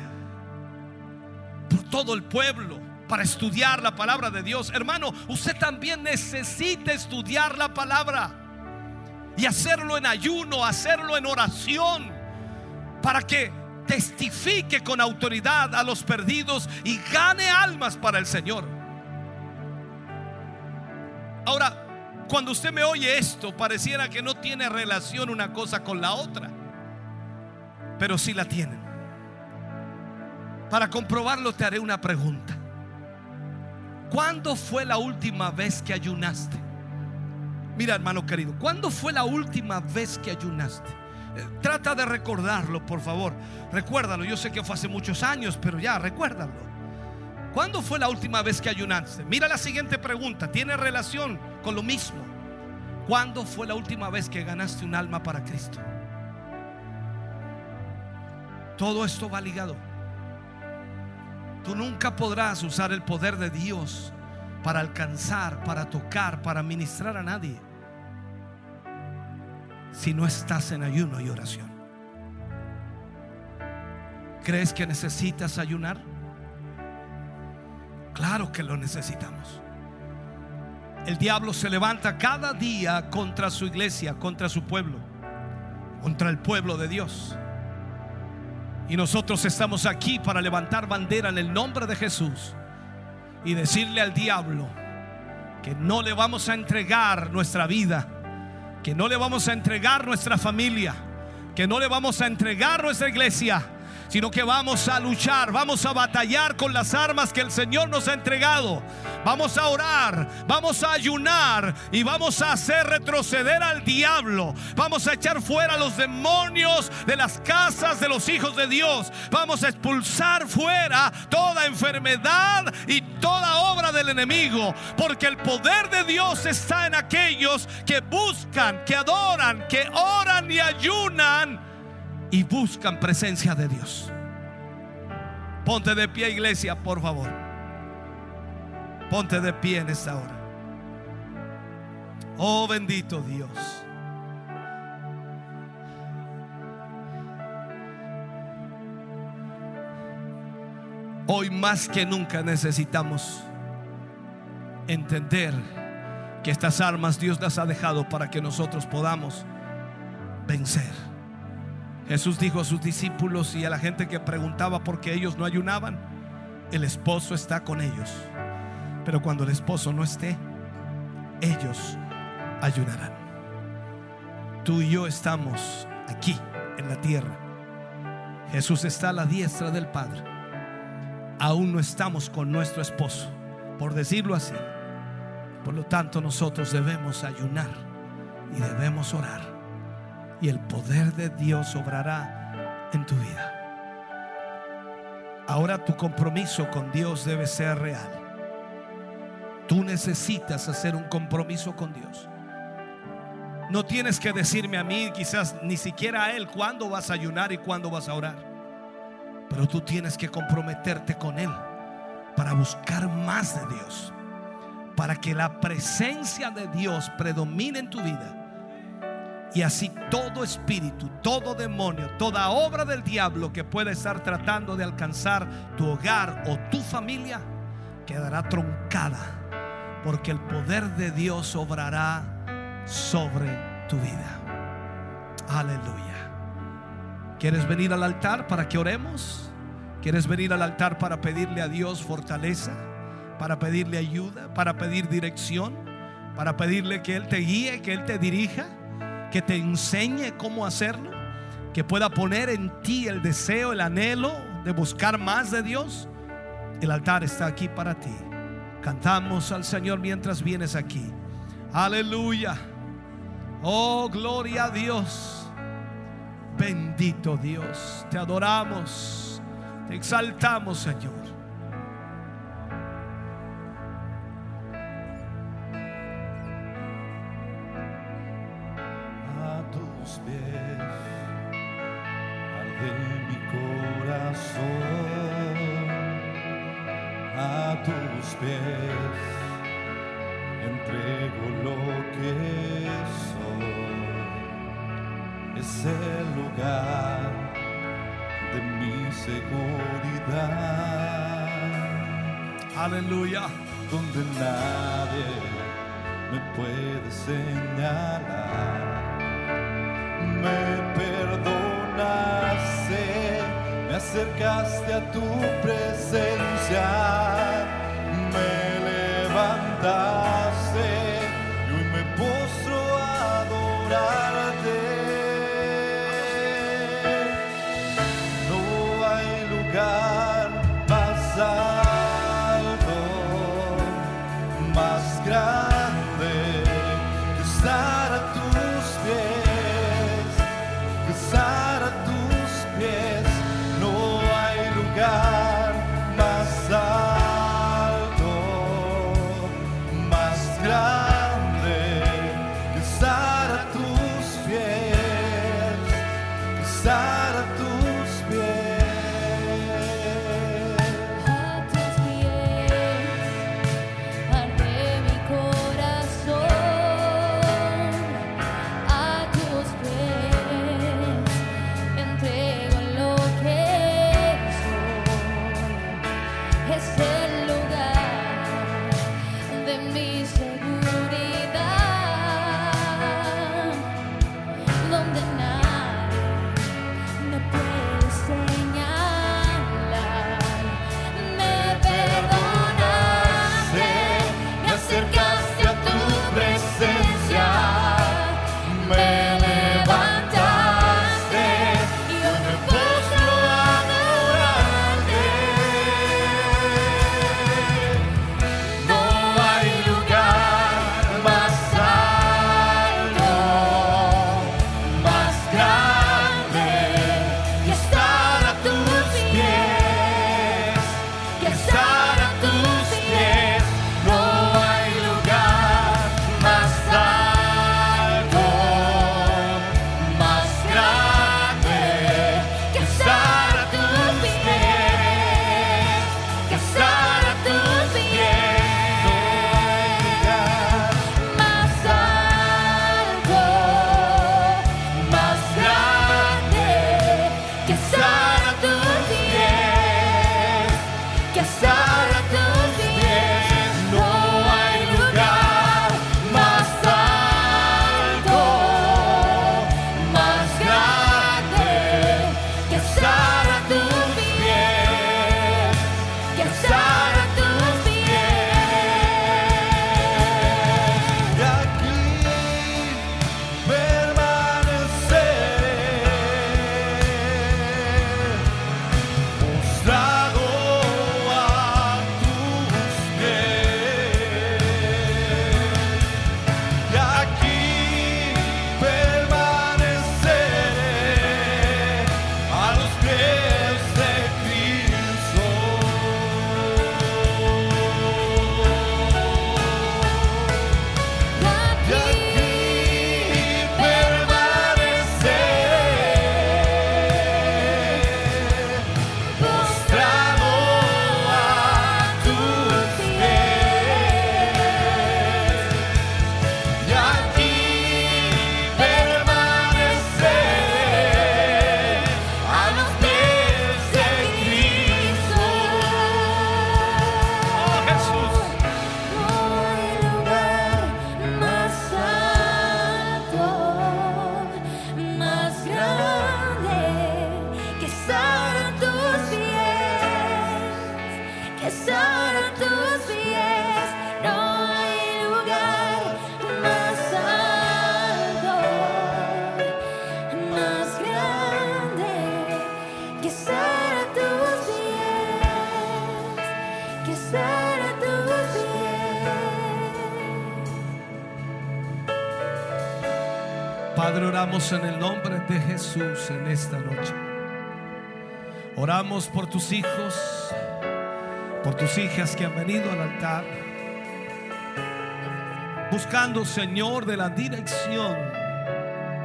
por todo el pueblo, para estudiar la palabra de Dios. Hermano, usted también necesita estudiar la palabra y hacerlo en ayuno, hacerlo en oración, para que testifique con autoridad a los perdidos y gane almas para el Señor. Ahora, cuando usted me oye esto, pareciera que no tiene relación una cosa con la otra, pero sí la tienen. Para comprobarlo te haré una pregunta. ¿Cuándo fue la última vez que ayunaste? Mira, hermano querido, ¿cuándo fue la última vez que ayunaste? Eh, Trata de recordarlo, por favor. Recuérdalo. Yo sé que fue hace muchos años, pero ya, recuérdalo. ¿Cuándo fue la última vez que ayunaste? Mira la siguiente pregunta. Tiene relación con lo mismo. ¿Cuándo fue la última vez que ganaste un alma para Cristo? Todo esto va ligado. Tú nunca podrás usar el poder de Dios para alcanzar, para tocar, para ministrar a nadie si no estás en ayuno y oración. ¿Crees que necesitas ayunar? Claro que lo necesitamos. El diablo se levanta cada día contra su iglesia, contra su pueblo, contra el pueblo de Dios. Y nosotros estamos aquí para levantar bandera en el nombre de Jesús y decirle al diablo que no le vamos a entregar nuestra vida, que no le vamos a entregar nuestra familia, que no le vamos a entregar nuestra iglesia, sino que vamos a luchar, vamos a batallar con las armas que el Señor nos ha entregado. Vamos a orar, vamos a ayunar y vamos a hacer retroceder al diablo. Vamos a echar fuera los demonios de las casas de los hijos de Dios. Vamos a expulsar fuera toda enfermedad y toda obra del enemigo, porque el poder de Dios está en aquellos que buscan, que adoran, que oran y ayunan y buscan presencia de Dios. Ponte de pie, iglesia, por favor. Ponte de pie en esta hora. Oh bendito Dios. Hoy más que nunca necesitamos entender que estas armas Dios las ha dejado para que nosotros podamos vencer. Jesús dijo a sus discípulos y a la gente que preguntaba por qué ellos no ayunaban, el esposo está con ellos. Pero cuando el esposo no esté, ellos ayunarán. Tú y yo estamos aquí en la tierra. Jesús está a la diestra del Padre. Aún no estamos con nuestro esposo, por decirlo así. Por lo tanto, nosotros debemos ayunar y debemos orar. Y el poder de Dios obrará en tu vida. Ahora tu compromiso con Dios debe ser real. Tú necesitas hacer un compromiso con Dios. No tienes que decirme a mí, quizás ni siquiera a Él, cuándo vas a ayunar y cuándo vas a orar. Pero tú tienes que comprometerte con Él para buscar más de Dios. Para que la presencia de Dios predomine en tu vida. Y así todo espíritu, todo demonio, toda obra del diablo que pueda estar tratando de alcanzar tu hogar o tu familia, quedará troncada. Porque el poder de Dios obrará sobre tu vida. Aleluya. ¿Quieres venir al altar para que oremos? ¿Quieres venir al altar para pedirle a Dios fortaleza? Para pedirle ayuda, para pedir dirección, para pedirle que Él te guíe, que Él te dirija, que te enseñe cómo hacerlo, que pueda poner en ti el deseo, el anhelo de buscar más de Dios. El altar está aquí para ti. Cantamos al Señor mientras vienes aquí. Aleluya. Oh, gloria a Dios. Bendito Dios. Te adoramos. Te exaltamos, Señor. Corazón a tus pies entrego lo que soy es el lugar de mi seguridad Aleluya. donde nadie me puede señalar. Me perdonaste, acercaste a tu presencia, me levantaste oramos en el nombre de Jesús en esta noche. Oramos por tus hijos, por tus hijas que han venido al altar, buscando, Señor, de la dirección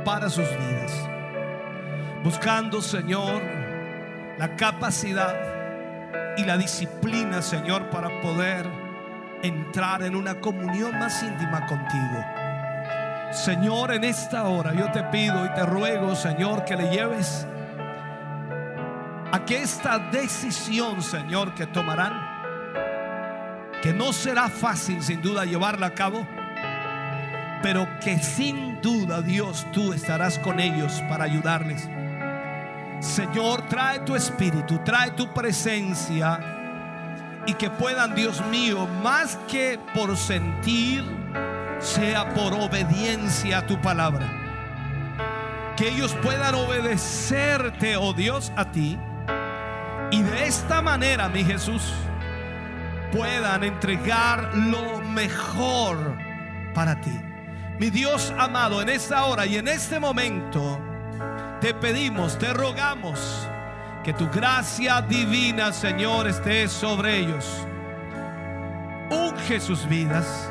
para sus vidas. Buscando, Señor, la capacidad y la disciplina, Señor, para poder entrar en una comunión más íntima contigo. Señor, en esta hora yo te pido y te ruego, Señor, que le lleves a que esta decisión, Señor, que tomarán, que no será fácil sin duda llevarla a cabo, pero que sin duda, Dios, tú estarás con ellos para ayudarles. Señor, trae tu espíritu, trae tu presencia y que puedan, Dios mío, más que por sentir, sea por obediencia a tu palabra. Que ellos puedan obedecerte, oh Dios, a ti. Y de esta manera, mi Jesús, puedan entregar lo mejor para ti. Mi Dios amado, en esta hora y en este momento, te pedimos, te rogamos que tu gracia divina, Señor, esté sobre ellos. Unge sus vidas,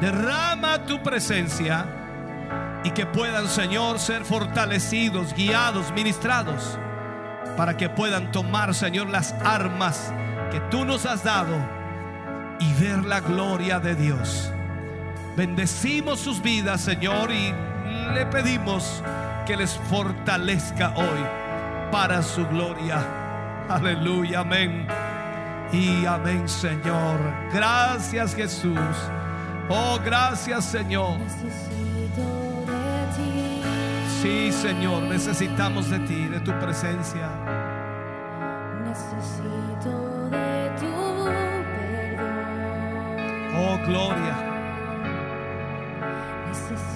derrama tu presencia y que puedan, Señor, ser fortalecidos, guiados, ministrados, para que puedan tomar, Señor, las armas que tú nos has dado y ver la gloria de Dios. Bendecimos sus vidas, Señor, y le pedimos que les fortalezca hoy para su gloria. Aleluya, amén. Y amén, Señor. Gracias, Jesús. Oh, gracias, Señor. Necesito de ti. Sí, Señor, necesitamos de ti, de tu presencia. Necesito de tu perdón. Oh, gloria. Necesito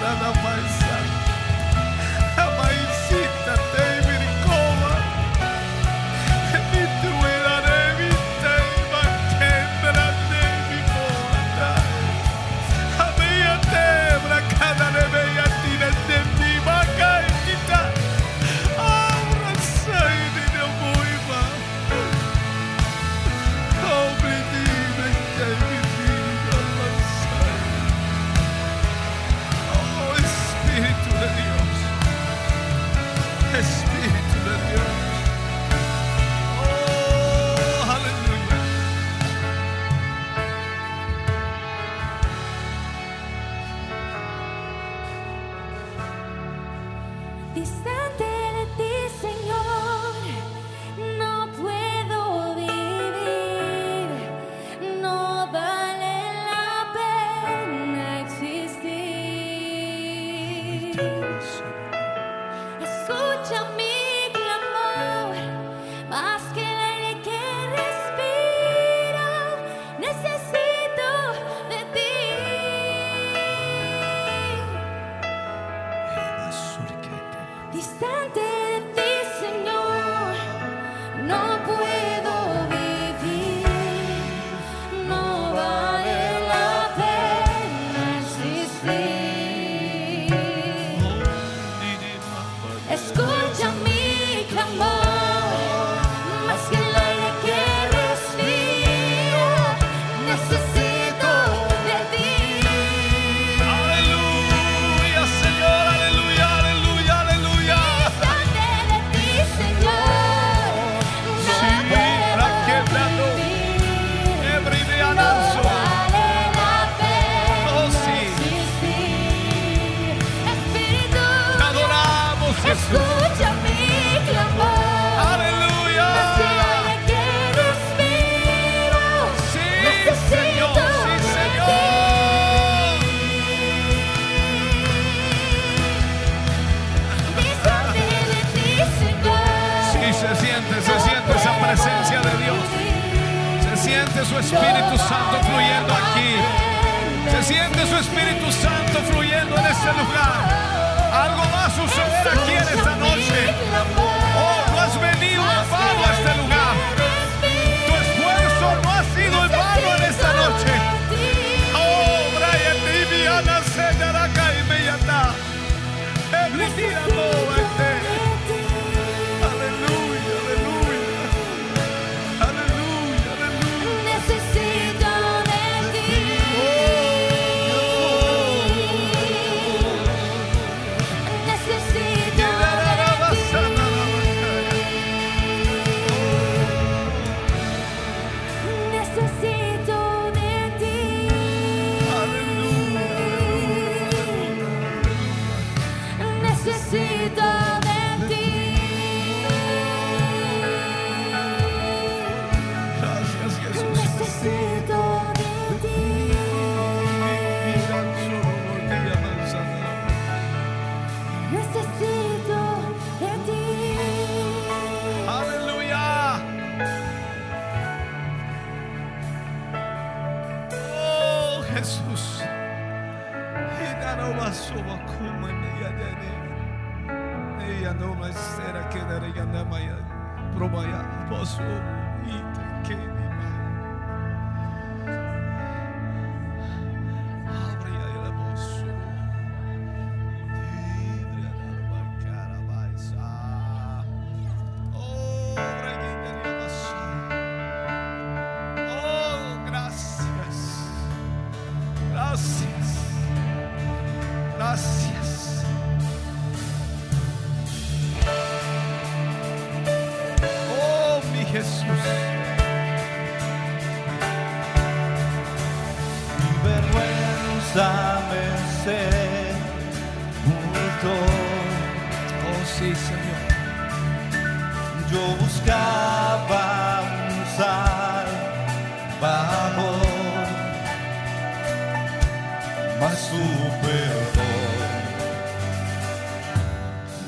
nada mais.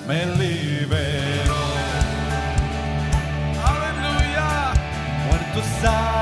Me liberó. Aleluya. Muerto estaba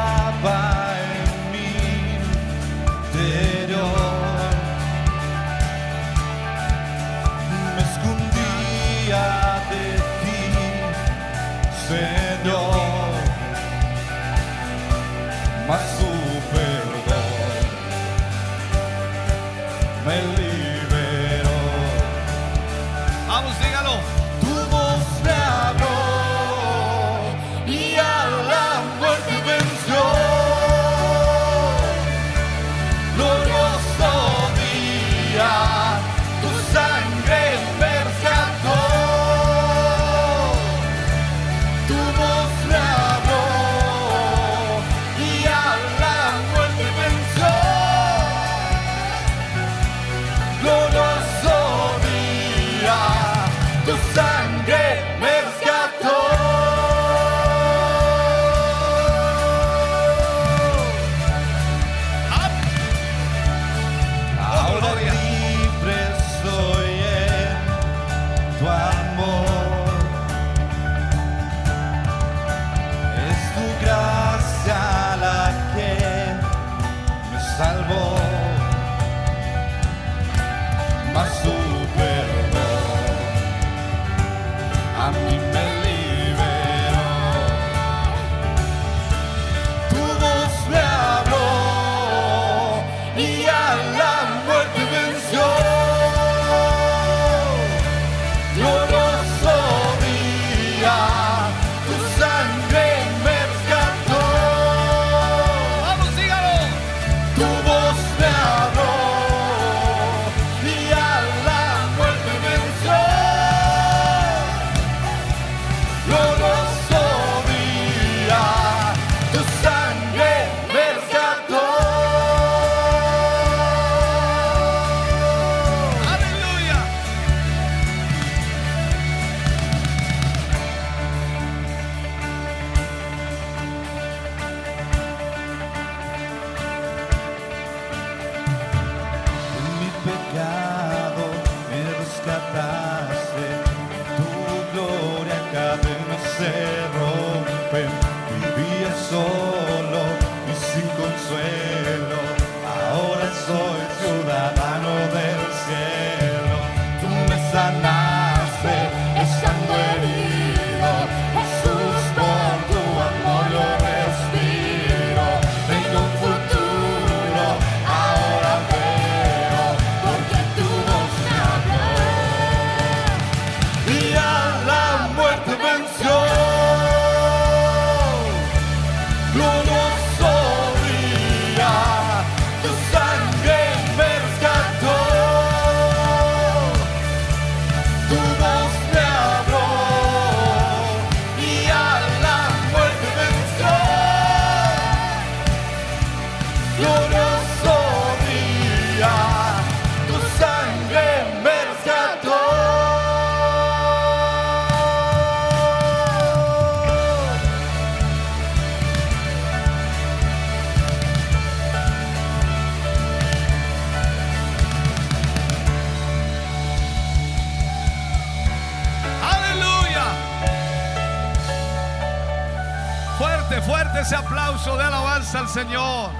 ese aplauso de alabanza al Señor.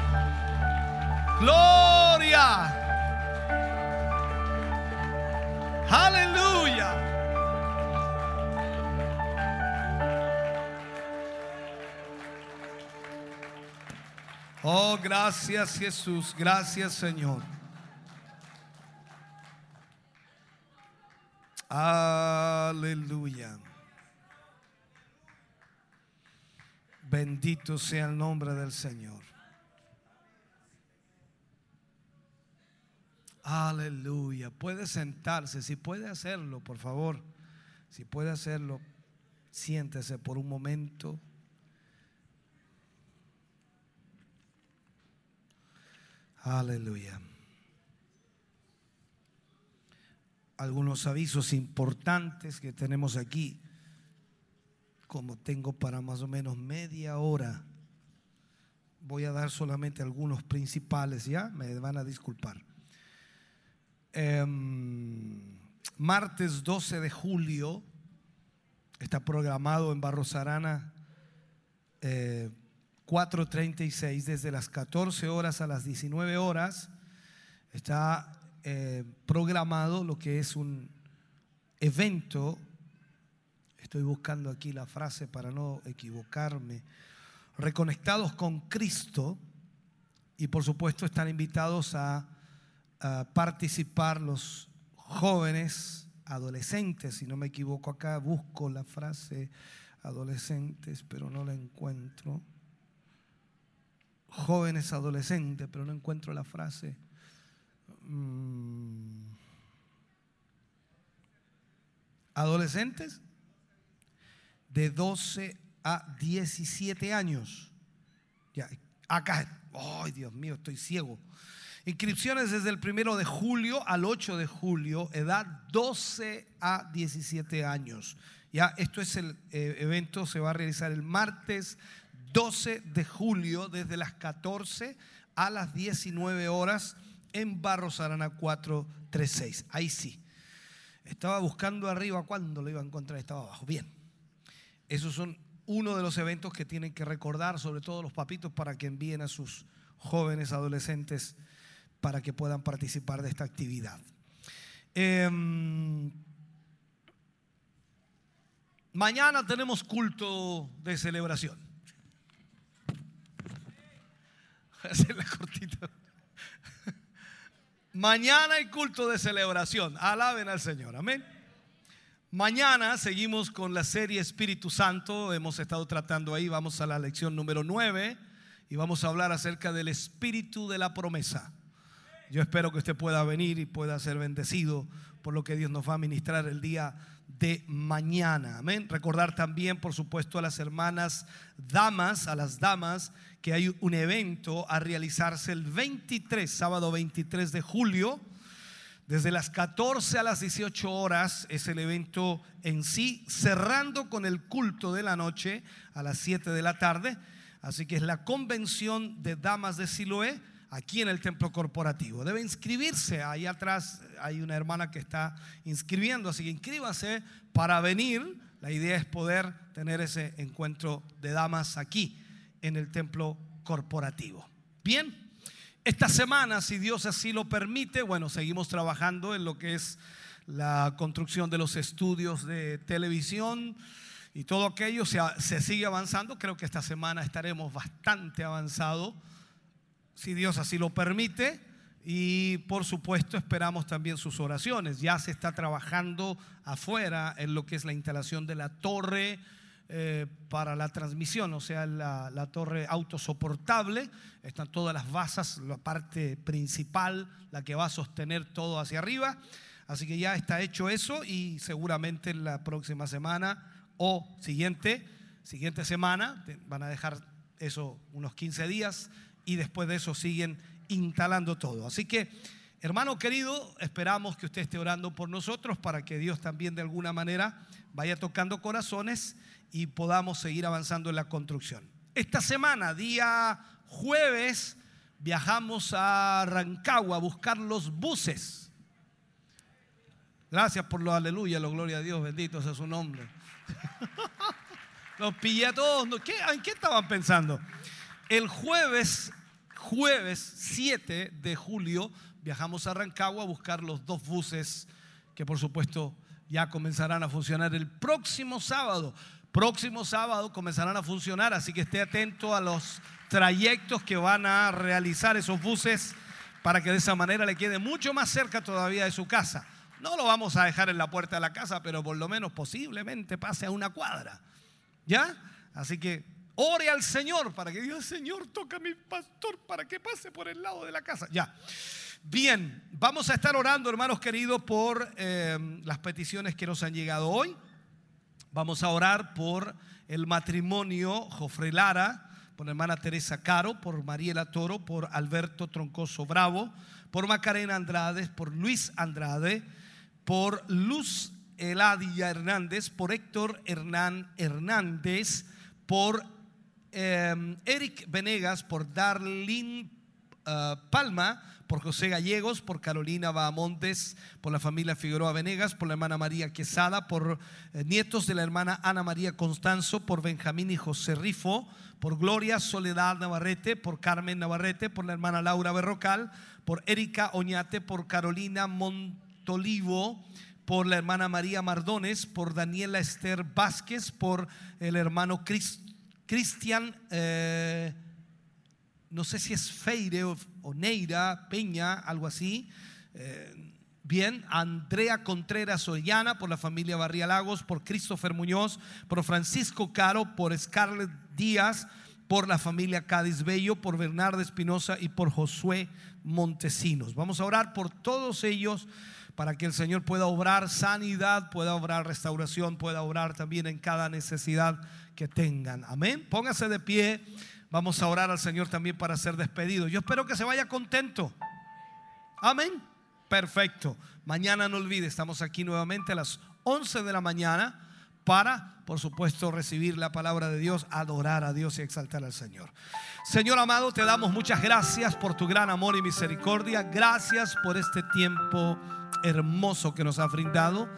Gloria. Aleluya. Oh, gracias Jesús, gracias Señor. Sea el nombre del Señor. Aleluya. Puede sentarse, si puede hacerlo, por favor. Si puede hacerlo, siéntese por un momento. Aleluya. Algunos avisos importantes que tenemos aquí. Como tengo para más o menos media hora, voy a dar solamente algunos principales, ¿ya? Me van a disculpar. Em, martes 12 de julio está programado en Barros Arana eh, 4.36 desde las 14 horas a las 19 horas. Está eh, programado lo que es un evento. Estoy buscando aquí la frase para no equivocarme. Reconectados con Cristo. Y por supuesto están invitados a participar los jóvenes, adolescentes, si no me equivoco acá, busco la frase adolescentes, pero no la encuentro. Jóvenes adolescentes, pero no encuentro la frase. Mm. Adolescentes de 12 a 17 años. Acá, ay Dios mío, estoy ciego. Inscripciones desde el primero de julio al 8 de julio, edad 12 a 17 años. Ya, esto es el eh, evento, se va a realizar el martes 12 de julio desde las 14 a las 19 horas en Barros Arana 436. Ahí sí. Estaba buscando arriba cuando lo iba a encontrar, estaba abajo. Bien. Esos son uno de los eventos que tienen que recordar, sobre todo los papitos, para que envíen a sus jóvenes adolescentes para que puedan participar de esta actividad. Em, mañana tenemos culto de celebración. Hacerla cortito. Mañana hay culto de celebración. Alaben al Señor. Amén. Mañana seguimos con la serie Espíritu Santo. Hemos estado tratando ahí. Vamos a la lección número 9 y vamos a hablar acerca del Espíritu de la promesa. Yo espero que usted pueda venir y pueda ser bendecido por lo que Dios nos va a ministrar el día de mañana. Amén. Recordar también, por supuesto, a las hermanas damas, a las damas, que hay un evento a realizarse el 23, sábado 23 de julio. Desde las 14 a las 18 horas es el evento en sí, cerrando con el culto de la noche a las 7 de la tarde. Así que es la convención de damas de Siloé aquí en el templo corporativo. Debe inscribirse. Ahí atrás hay una hermana que está inscribiendo, así que inscríbase para venir. La idea es poder tener ese encuentro de damas aquí en el templo corporativo. Bien, esta semana, si Dios así lo permite, bueno, seguimos trabajando en lo que es la construcción de los estudios de televisión y todo aquello se, sigue avanzando. Creo que esta semana estaremos bastante avanzados si Dios así lo permite. Y por supuesto esperamos también sus oraciones. Ya se está trabajando afuera en lo que es la instalación de la torre eh, para la transmisión, o sea, la, la, torre autosoportable. Están todas las basas, la parte principal, la que va a sostener todo hacia arriba. Así que ya está hecho eso y seguramente en la próxima semana o siguiente, siguiente semana, van a dejar eso unos 15 días y después de eso siguen instalando todo. Así que, hermano querido, esperamos que usted esté orando por nosotros para que Dios también de alguna manera vaya tocando corazones y podamos seguir avanzando en la construcción. Esta semana, día jueves, viajamos a Rancagua a buscar los buses. Gracias por lo aleluya, lo gloria a Dios, bendito sea su nombre. los pillé a todos. ¿Qué, ¿En qué estaban pensando? El jueves jueves 7 de julio viajamos a Rancagua a buscar los dos buses que por supuesto ya comenzarán a funcionar el próximo sábado. Próximo sábado comenzarán a funcionar, así que esté atento a los trayectos que van a realizar esos buses para que de esa manera le quede mucho más cerca todavía de su casa. No lo vamos a dejar en la puerta de la casa, pero por lo menos posiblemente pase a una cuadra. ¿Ya? Así que ore al Señor para que Dios, Señor, toca a mi pastor para que pase por el lado de la casa. Ya. Bien, vamos a estar orando, hermanos queridos, por eh, las peticiones que nos han llegado hoy. Vamos a orar por el matrimonio Jofre Lara, por la hermana Teresa Caro, por Mariela Toro, por Alberto Troncoso Bravo, por Macarena Andrade, por Luis Andrade, por Luz Eladia Hernández, por Héctor Hernán Hernández, por eh, Eric Venegas, por Darlene uh, Palma, por José Gallegos, por Carolina Bahamontes, por la familia Figueroa Venegas, por la hermana María Quesada, por eh, nietos de la hermana Ana María Constanzo, por Benjamín y José Rifo, por Gloria Soledad Navarrete, por Carmen Navarrete, por la hermana Laura Berrocal, por Erika Oñate, por Carolina Montolivo, por la hermana María Mardones, por Daniela Esther Vázquez, por el hermano Cris- Cristian, eh, no sé si es Feire o, o Neira, Peña, algo así. Eh, Bien, Andrea Contreras Ollana por la familia Barría Lagos, por Christopher Muñoz, por Francisco Caro, por Scarlett Díaz, por la familia Cádiz Bello, por Bernardo Espinosa y por Josué Montesinos. Vamos a orar por todos ellos para que el Señor pueda obrar sanidad, pueda obrar restauración, pueda obrar también en cada necesidad que tengan. Amén. Póngase de pie. Vamos a orar al Señor también para ser despedido. Yo espero que se vaya contento. Amén. Perfecto. Mañana no olvide, estamos aquí nuevamente a las 11 de la mañana para, por supuesto, recibir la palabra de Dios, adorar a Dios y exaltar al Señor. Señor amado, te damos muchas gracias por tu gran amor y misericordia. Gracias por este tiempo hermoso que nos has brindado.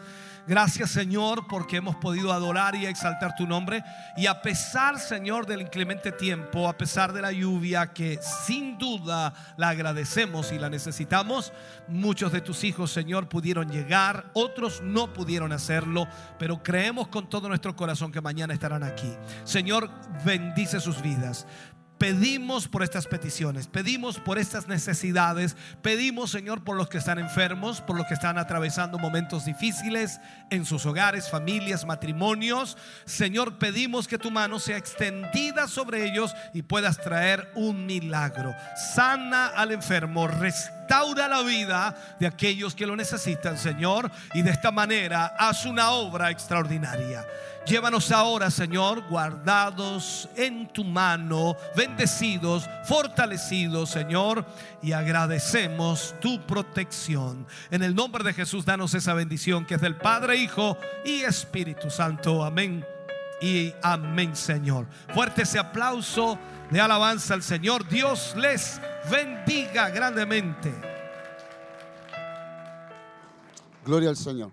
Gracias Señor porque hemos podido adorar y exaltar tu nombre. Y a pesar Señor del inclemente tiempo, a pesar de la lluvia que sin duda la agradecemos y la necesitamos, muchos de tus hijos Señor pudieron llegar, otros no pudieron hacerlo, pero creemos con todo nuestro corazón que mañana estarán aquí. Señor, bendice sus vidas. Pedimos por estas peticiones, pedimos por estas necesidades, pedimos Señor por los que están enfermos, por los que están atravesando momentos difíciles en sus hogares, familias, matrimonios. Señor, pedimos que tu mano sea extendida sobre ellos y puedas traer un milagro. Sana al enfermo, restaura la vida de aquellos que lo necesitan, Señor, y de esta manera haz una obra extraordinaria. Llévanos ahora, Señor, guardados en tu mano, bendecidos, fortalecidos, Señor, y agradecemos tu protección. En el nombre de Jesús, danos esa bendición que es del Padre, Hijo y Espíritu Santo. Amén. Y amén, Señor. Fuerte ese aplauso de alabanza al Señor. Dios les bendiga grandemente. Gloria al Señor.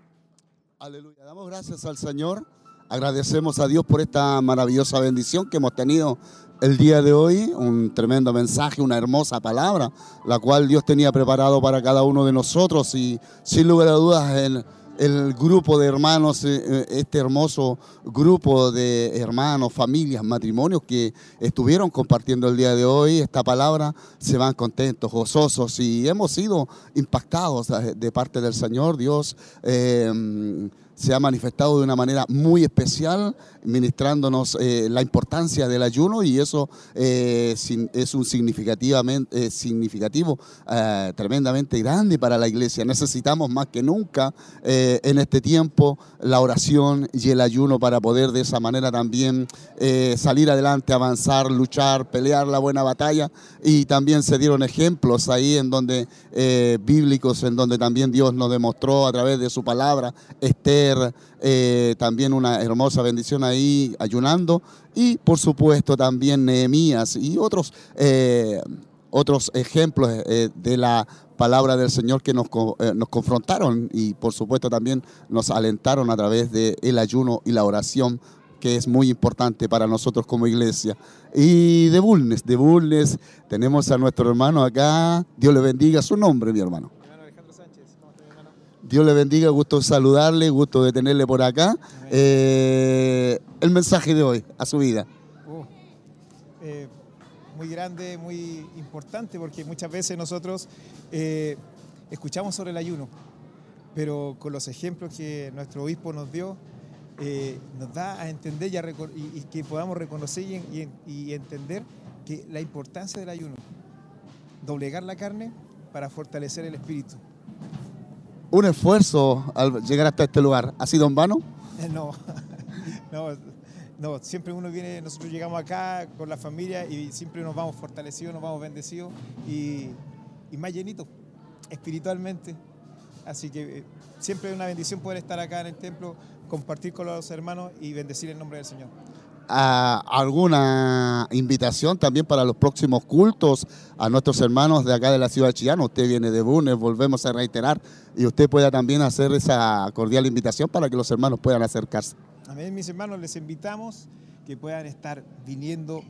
Aleluya. Damos gracias al Señor. Agradecemos a Dios por esta maravillosa bendición que hemos tenido el día de hoy. Un tremendo mensaje, una hermosa palabra, la cual Dios tenía preparado para cada uno de nosotros. Y sin lugar a dudas, el, el grupo de hermanos, eh, eh, este hermoso grupo de hermanos, familias, matrimonios que estuvieron compartiendo el día de hoy esta palabra, se van contentos, gozosos y hemos sido impactados eh, de parte del Señor. Dios se ha manifestado de una manera muy especial, ministrándonos eh, la importancia del ayuno y eso eh, es un significativamente, eh, significativo tremendamente grande para la iglesia. Necesitamos más que nunca en este tiempo la oración y el ayuno para poder de esa manera también salir adelante, avanzar, luchar, pelear la buena batalla y también se dieron ejemplos ahí en donde bíblicos, en donde también Dios nos demostró a través de su palabra, Esther, eh, también una hermosa bendición ahí ayunando y por supuesto también Nehemías y otros, eh, otros ejemplos eh, de la palabra del Señor que nos, eh, nos confrontaron y por supuesto también nos alentaron a través del ayuno y la oración que es muy importante para nosotros como iglesia. Y de Bulnes, de Bulnes, tenemos a nuestro hermano acá. Dios le bendiga su nombre, mi hermano. Dios le bendiga, gusto saludarle, gusto de tenerle por acá. Eh, el mensaje de hoy a su vida. Uh, eh, muy grande, muy importante, porque muchas veces nosotros eh, escuchamos sobre el ayuno, pero con los ejemplos que nuestro obispo nos dio, nos da a entender y, a y- que podamos reconocer y entender que la importancia del ayuno, doblegar la carne para fortalecer el espíritu. Un esfuerzo al llegar hasta este lugar. ¿Ha sido en vano? Eh, No, no, no, siempre uno viene, nosotros llegamos acá con la familia y siempre nos vamos fortalecidos, nos vamos bendecidos y, y más llenitos espiritualmente. Así que eh, siempre es una bendición poder estar acá en el templo, compartir con los hermanos y bendecir el nombre del Señor. Ah, ¿Alguna invitación también para los próximos cultos a nuestros hermanos de acá de la ciudad de Chillán? Usted viene de Bulnes, volvemos a reiterar, y usted pueda también hacer esa cordial invitación para que los hermanos puedan acercarse. Amén, mis hermanos, les invitamos que puedan estar viniendo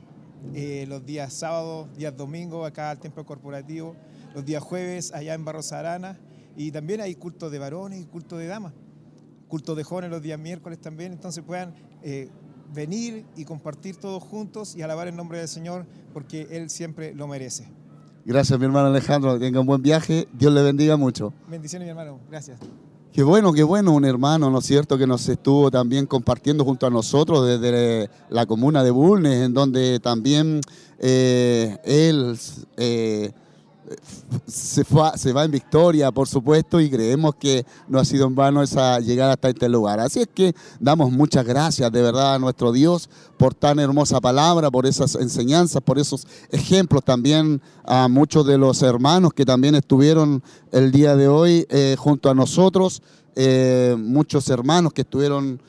eh, los días sábados, días domingos acá al templo corporativo, los días jueves allá en Barros Arana y también hay culto de varones y culto de damas, culto de jóvenes los días miércoles también, entonces puedan eh, venir y compartir todos juntos y alabar el nombre del Señor porque Él siempre lo merece. Gracias, mi hermano Alejandro, que tenga un buen viaje, Dios le bendiga mucho. Bendiciones mi hermano, gracias. Qué bueno, qué bueno, un hermano, ¿no es cierto?, que nos estuvo también compartiendo junto a nosotros desde la comuna de Bulnes, en donde también eh, él eh, se, se va en victoria, por supuesto, y creemos que no ha sido en vano esa llegada hasta este lugar. Así es que damos muchas gracias de verdad a nuestro Dios por tan hermosa palabra, por esas enseñanzas, por esos ejemplos también a muchos de los hermanos que también estuvieron el día de hoy eh, junto a nosotros, eh, muchos hermanos que estuvieron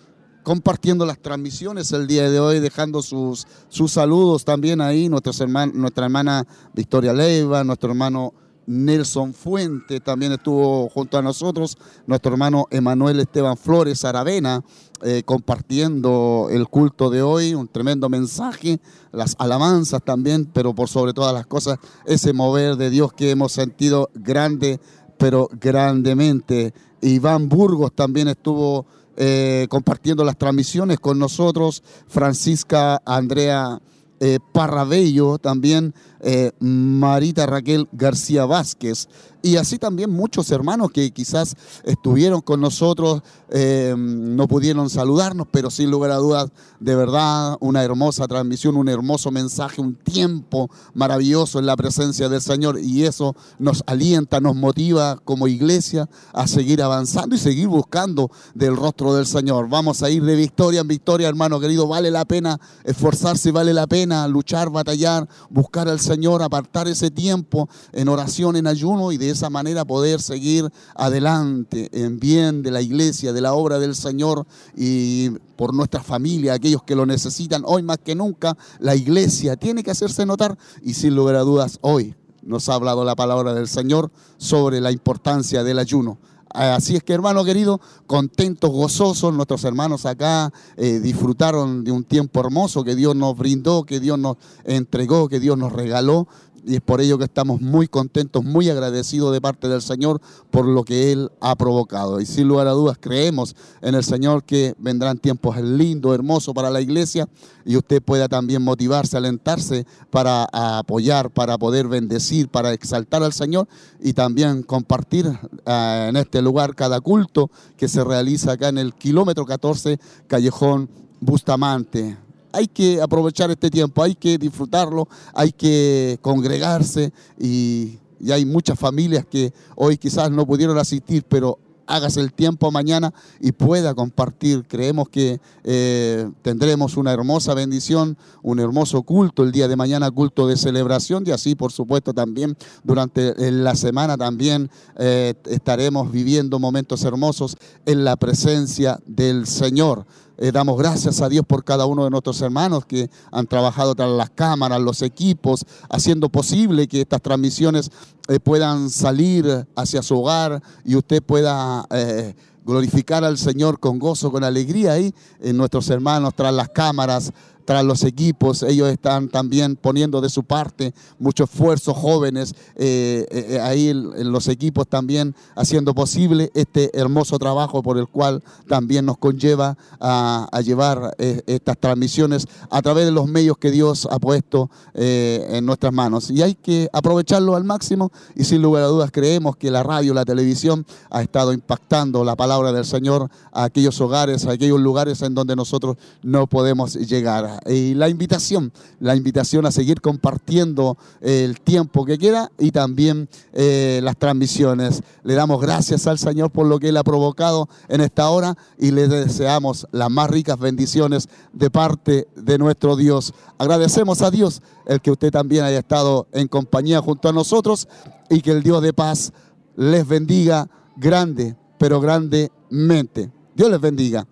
compartiendo las transmisiones el día de hoy, dejando sus, sus saludos también ahí, herman- nuestra hermana Victoria Leiva, nuestro hermano Nelson Fuente también estuvo junto a nosotros, nuestro hermano Emanuel Esteban Flores Aravena, eh, compartiendo el culto de hoy, un tremendo mensaje, las alabanzas también, pero por sobre todas las cosas, ese mover de Dios que hemos sentido grande, pero grandemente. Iván Burgos también estuvo eh, compartiendo las transmisiones con nosotros, Francisca Andrea eh, Parrabello, también eh, Marita Raquel García Vázquez, y así también muchos hermanos que quizás estuvieron con nosotros, eh, no pudieron saludarnos, pero sin lugar a dudas, de verdad, una hermosa transmisión, un hermoso mensaje, un tiempo maravilloso en la presencia del Señor, y eso nos alienta, nos motiva como iglesia a seguir avanzando y seguir buscando del rostro del Señor. Vamos a ir de victoria en victoria, hermano querido, vale la pena esforzarse, vale la pena luchar, batallar, buscar al Señor, apartar ese tiempo en oración, en ayuno y de esa manera poder seguir adelante en bien de la iglesia, de la obra del Señor y por nuestra familia, aquellos que lo necesitan. Hoy más que nunca la iglesia tiene que hacerse notar y sin lugar a dudas hoy nos ha hablado la palabra del Señor sobre la importancia del ayuno. Así es que hermano querido, contentos, gozosos, nuestros hermanos acá eh, disfrutaron de un tiempo hermoso que Dios nos brindó, que Dios nos entregó, que Dios nos regaló. Y es por ello que estamos muy contentos, muy agradecidos de parte del Señor por lo que Él ha provocado. Y sin lugar a dudas creemos en el Señor que vendrán tiempos lindos, hermosos para la iglesia y usted pueda también motivarse, alentarse para apoyar, para poder bendecir, para exaltar al Señor y también compartir eh, en este lugar cada culto que se realiza acá en el kilómetro 14, Callejón Bustamante. Hay que aprovechar este tiempo, hay que disfrutarlo, hay que congregarse y, y hay muchas familias que hoy quizás no pudieron asistir, pero hágase el tiempo mañana y pueda compartir. Creemos que eh, tendremos una hermosa bendición, un hermoso culto el día de mañana, culto de celebración y así por supuesto también durante la semana también eh, estaremos viviendo momentos hermosos en la presencia del Señor. Eh, damos gracias a Dios por cada uno de nuestros hermanos que han trabajado tras las cámaras, los equipos, haciendo posible que estas transmisiones eh, puedan salir hacia su hogar y usted pueda eh, glorificar al Señor con gozo, con alegría ahí en nuestros hermanos tras las cámaras, tras los equipos, ellos están también poniendo de su parte mucho esfuerzo, jóvenes, eh, eh, ahí en, los equipos también haciendo posible este hermoso trabajo por el cual también nos conlleva a, llevar eh, estas transmisiones a través de los medios que Dios ha puesto en nuestras manos. Y hay que aprovecharlo al máximo y sin lugar a dudas creemos que la radio, la televisión ha estado impactando la palabra del Señor a aquellos hogares, a aquellos lugares en donde nosotros no podemos llegar. Y la invitación, la invitación a seguir compartiendo el tiempo que queda y también eh, las transmisiones. Le damos gracias al Señor por lo que Él ha provocado en esta hora y le deseamos las más ricas bendiciones de parte de nuestro Dios. Agradecemos a Dios el que usted también haya estado en compañía junto a nosotros y que el Dios de paz les bendiga grande, pero grandemente. Dios les bendiga.